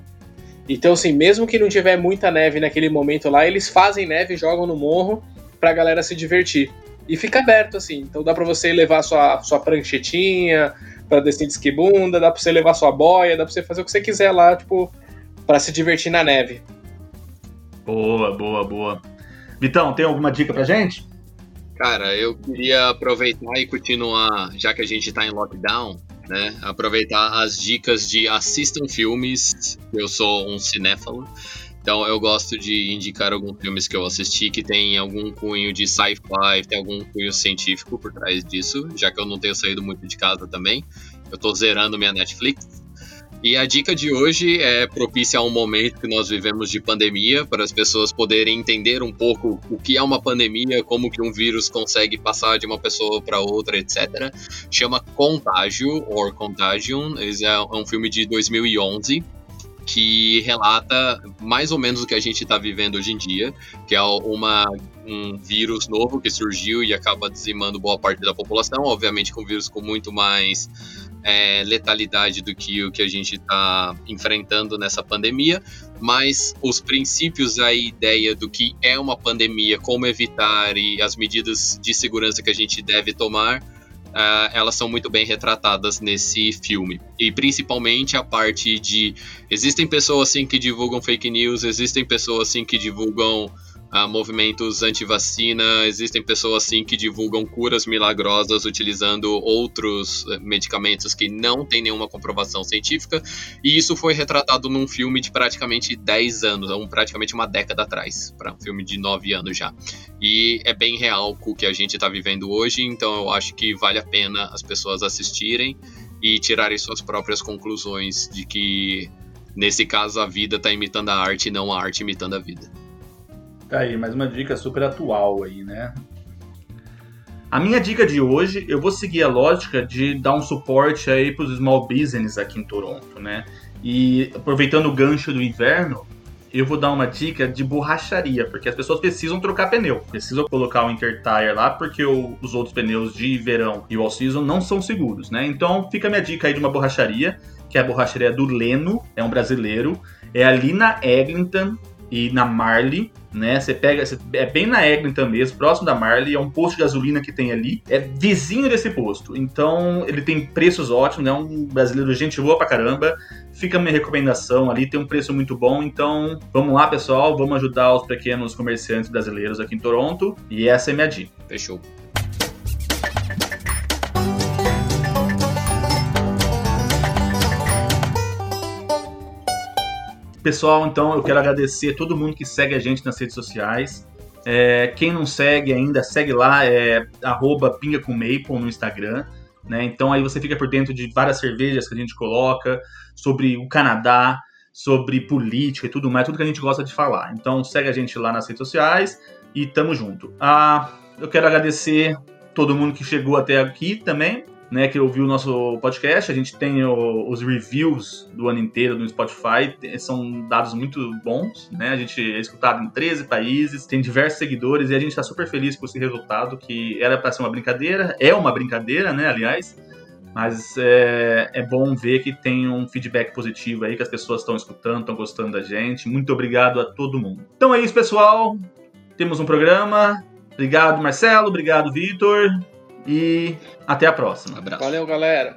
Então, assim, mesmo que não tiver muita neve naquele momento lá, eles fazem neve e jogam no morro pra galera se divertir. E fica aberto, assim. Então dá pra você levar sua, sua pranchetinha pra descer de esquibunda, dá pra você levar sua boia, dá pra você fazer o que você quiser lá, tipo, para se divertir na neve. Boa, boa, boa. Vitão, tem alguma dica pra gente? Cara, eu queria aproveitar e continuar, já que a gente tá em lockdown, né? Aproveitar as dicas de assistam filmes. Eu sou um cinéfalo. Então eu gosto de indicar alguns filmes que eu assisti que tem algum cunho de sci-fi, tem algum cunho científico por trás disso, já que eu não tenho saído muito de casa também. Eu tô zerando minha Netflix. E a dica de hoje é propícia a um momento que nós vivemos de pandemia, para as pessoas poderem entender um pouco o que é uma pandemia, como que um vírus consegue passar de uma pessoa para outra, etc. Chama Contágio, or Contagion, é um filme de 2011 que relata mais ou menos o que a gente está vivendo hoje em dia, que é uma, um vírus novo que surgiu e acaba dizimando boa parte da população, obviamente com um vírus com muito mais é, letalidade do que o que a gente está enfrentando nessa pandemia, mas os princípios, a ideia do que é uma pandemia, como evitar e as medidas de segurança que a gente deve tomar uh, elas são muito bem retratadas nesse filme. E principalmente a parte de existem pessoas assim que divulgam fake news, existem pessoas assim que divulgam uh, movimentos anti-vacina, existem pessoas assim que divulgam curas milagrosas utilizando outros eh, medicamentos que não têm nenhuma comprovação científica, e isso foi retratado num filme de praticamente 10 anos, um, praticamente uma década atrás, para um filme de 9 anos já. E é bem real com o que a gente está vivendo hoje, então eu acho que vale a pena as pessoas assistirem e tirarem suas próprias conclusões de que nesse caso a vida está imitando a arte e não a arte imitando a vida. Tá aí, mais uma dica super atual aí, né? A minha dica de hoje, eu vou seguir a lógica de dar um suporte aí para os small business aqui em Toronto, né? E aproveitando o gancho do inverno, eu vou dar uma dica de borracharia, porque as pessoas precisam trocar pneu, precisam colocar o intertire lá, porque o, os outros pneus de verão e o all-season não são seguros, né? Então fica a minha dica aí de uma borracharia, que é a borracharia do Leno, é um brasileiro, é ali na Eglinton e na Marley, né? Você pega, é bem na Eglinton mesmo, próximo da Marley, é um posto de gasolina que tem ali, é vizinho desse posto. Então, ele tem preços ótimos, é né? um brasileiro gente boa pra caramba. Fica a minha recomendação ali, tem um preço muito bom. Então, vamos lá, pessoal, vamos ajudar os pequenos comerciantes brasileiros aqui em Toronto. E essa é minha dica. Fechou. Pessoal, então eu quero agradecer todo mundo que segue a gente nas redes sociais. É, quem não segue ainda, segue lá, é arroba com maple no Instagram. Né? Então aí você fica por dentro de várias cervejas que a gente coloca, sobre o Canadá, sobre política e tudo mais, tudo que a gente gosta de falar. Então segue a gente lá nas redes sociais e tamo junto. Ah, eu quero agradecer todo mundo que chegou até aqui também né, que ouviu o nosso podcast. A gente tem o, os reviews do ano inteiro no Spotify, são dados muito bons, né? A gente é escutado em 13 países, tem diversos seguidores e a gente está super feliz com esse resultado, que era para ser uma brincadeira, é uma brincadeira, né, aliás. Mas é, é bom ver que tem um feedback positivo aí, que as pessoas estão escutando, estão gostando da gente. Muito obrigado a todo mundo. Então é isso, pessoal. Temos um programa. Obrigado, Marcelo. Obrigado, Vitor. E até a próxima. Um abraço. Valeu, galera.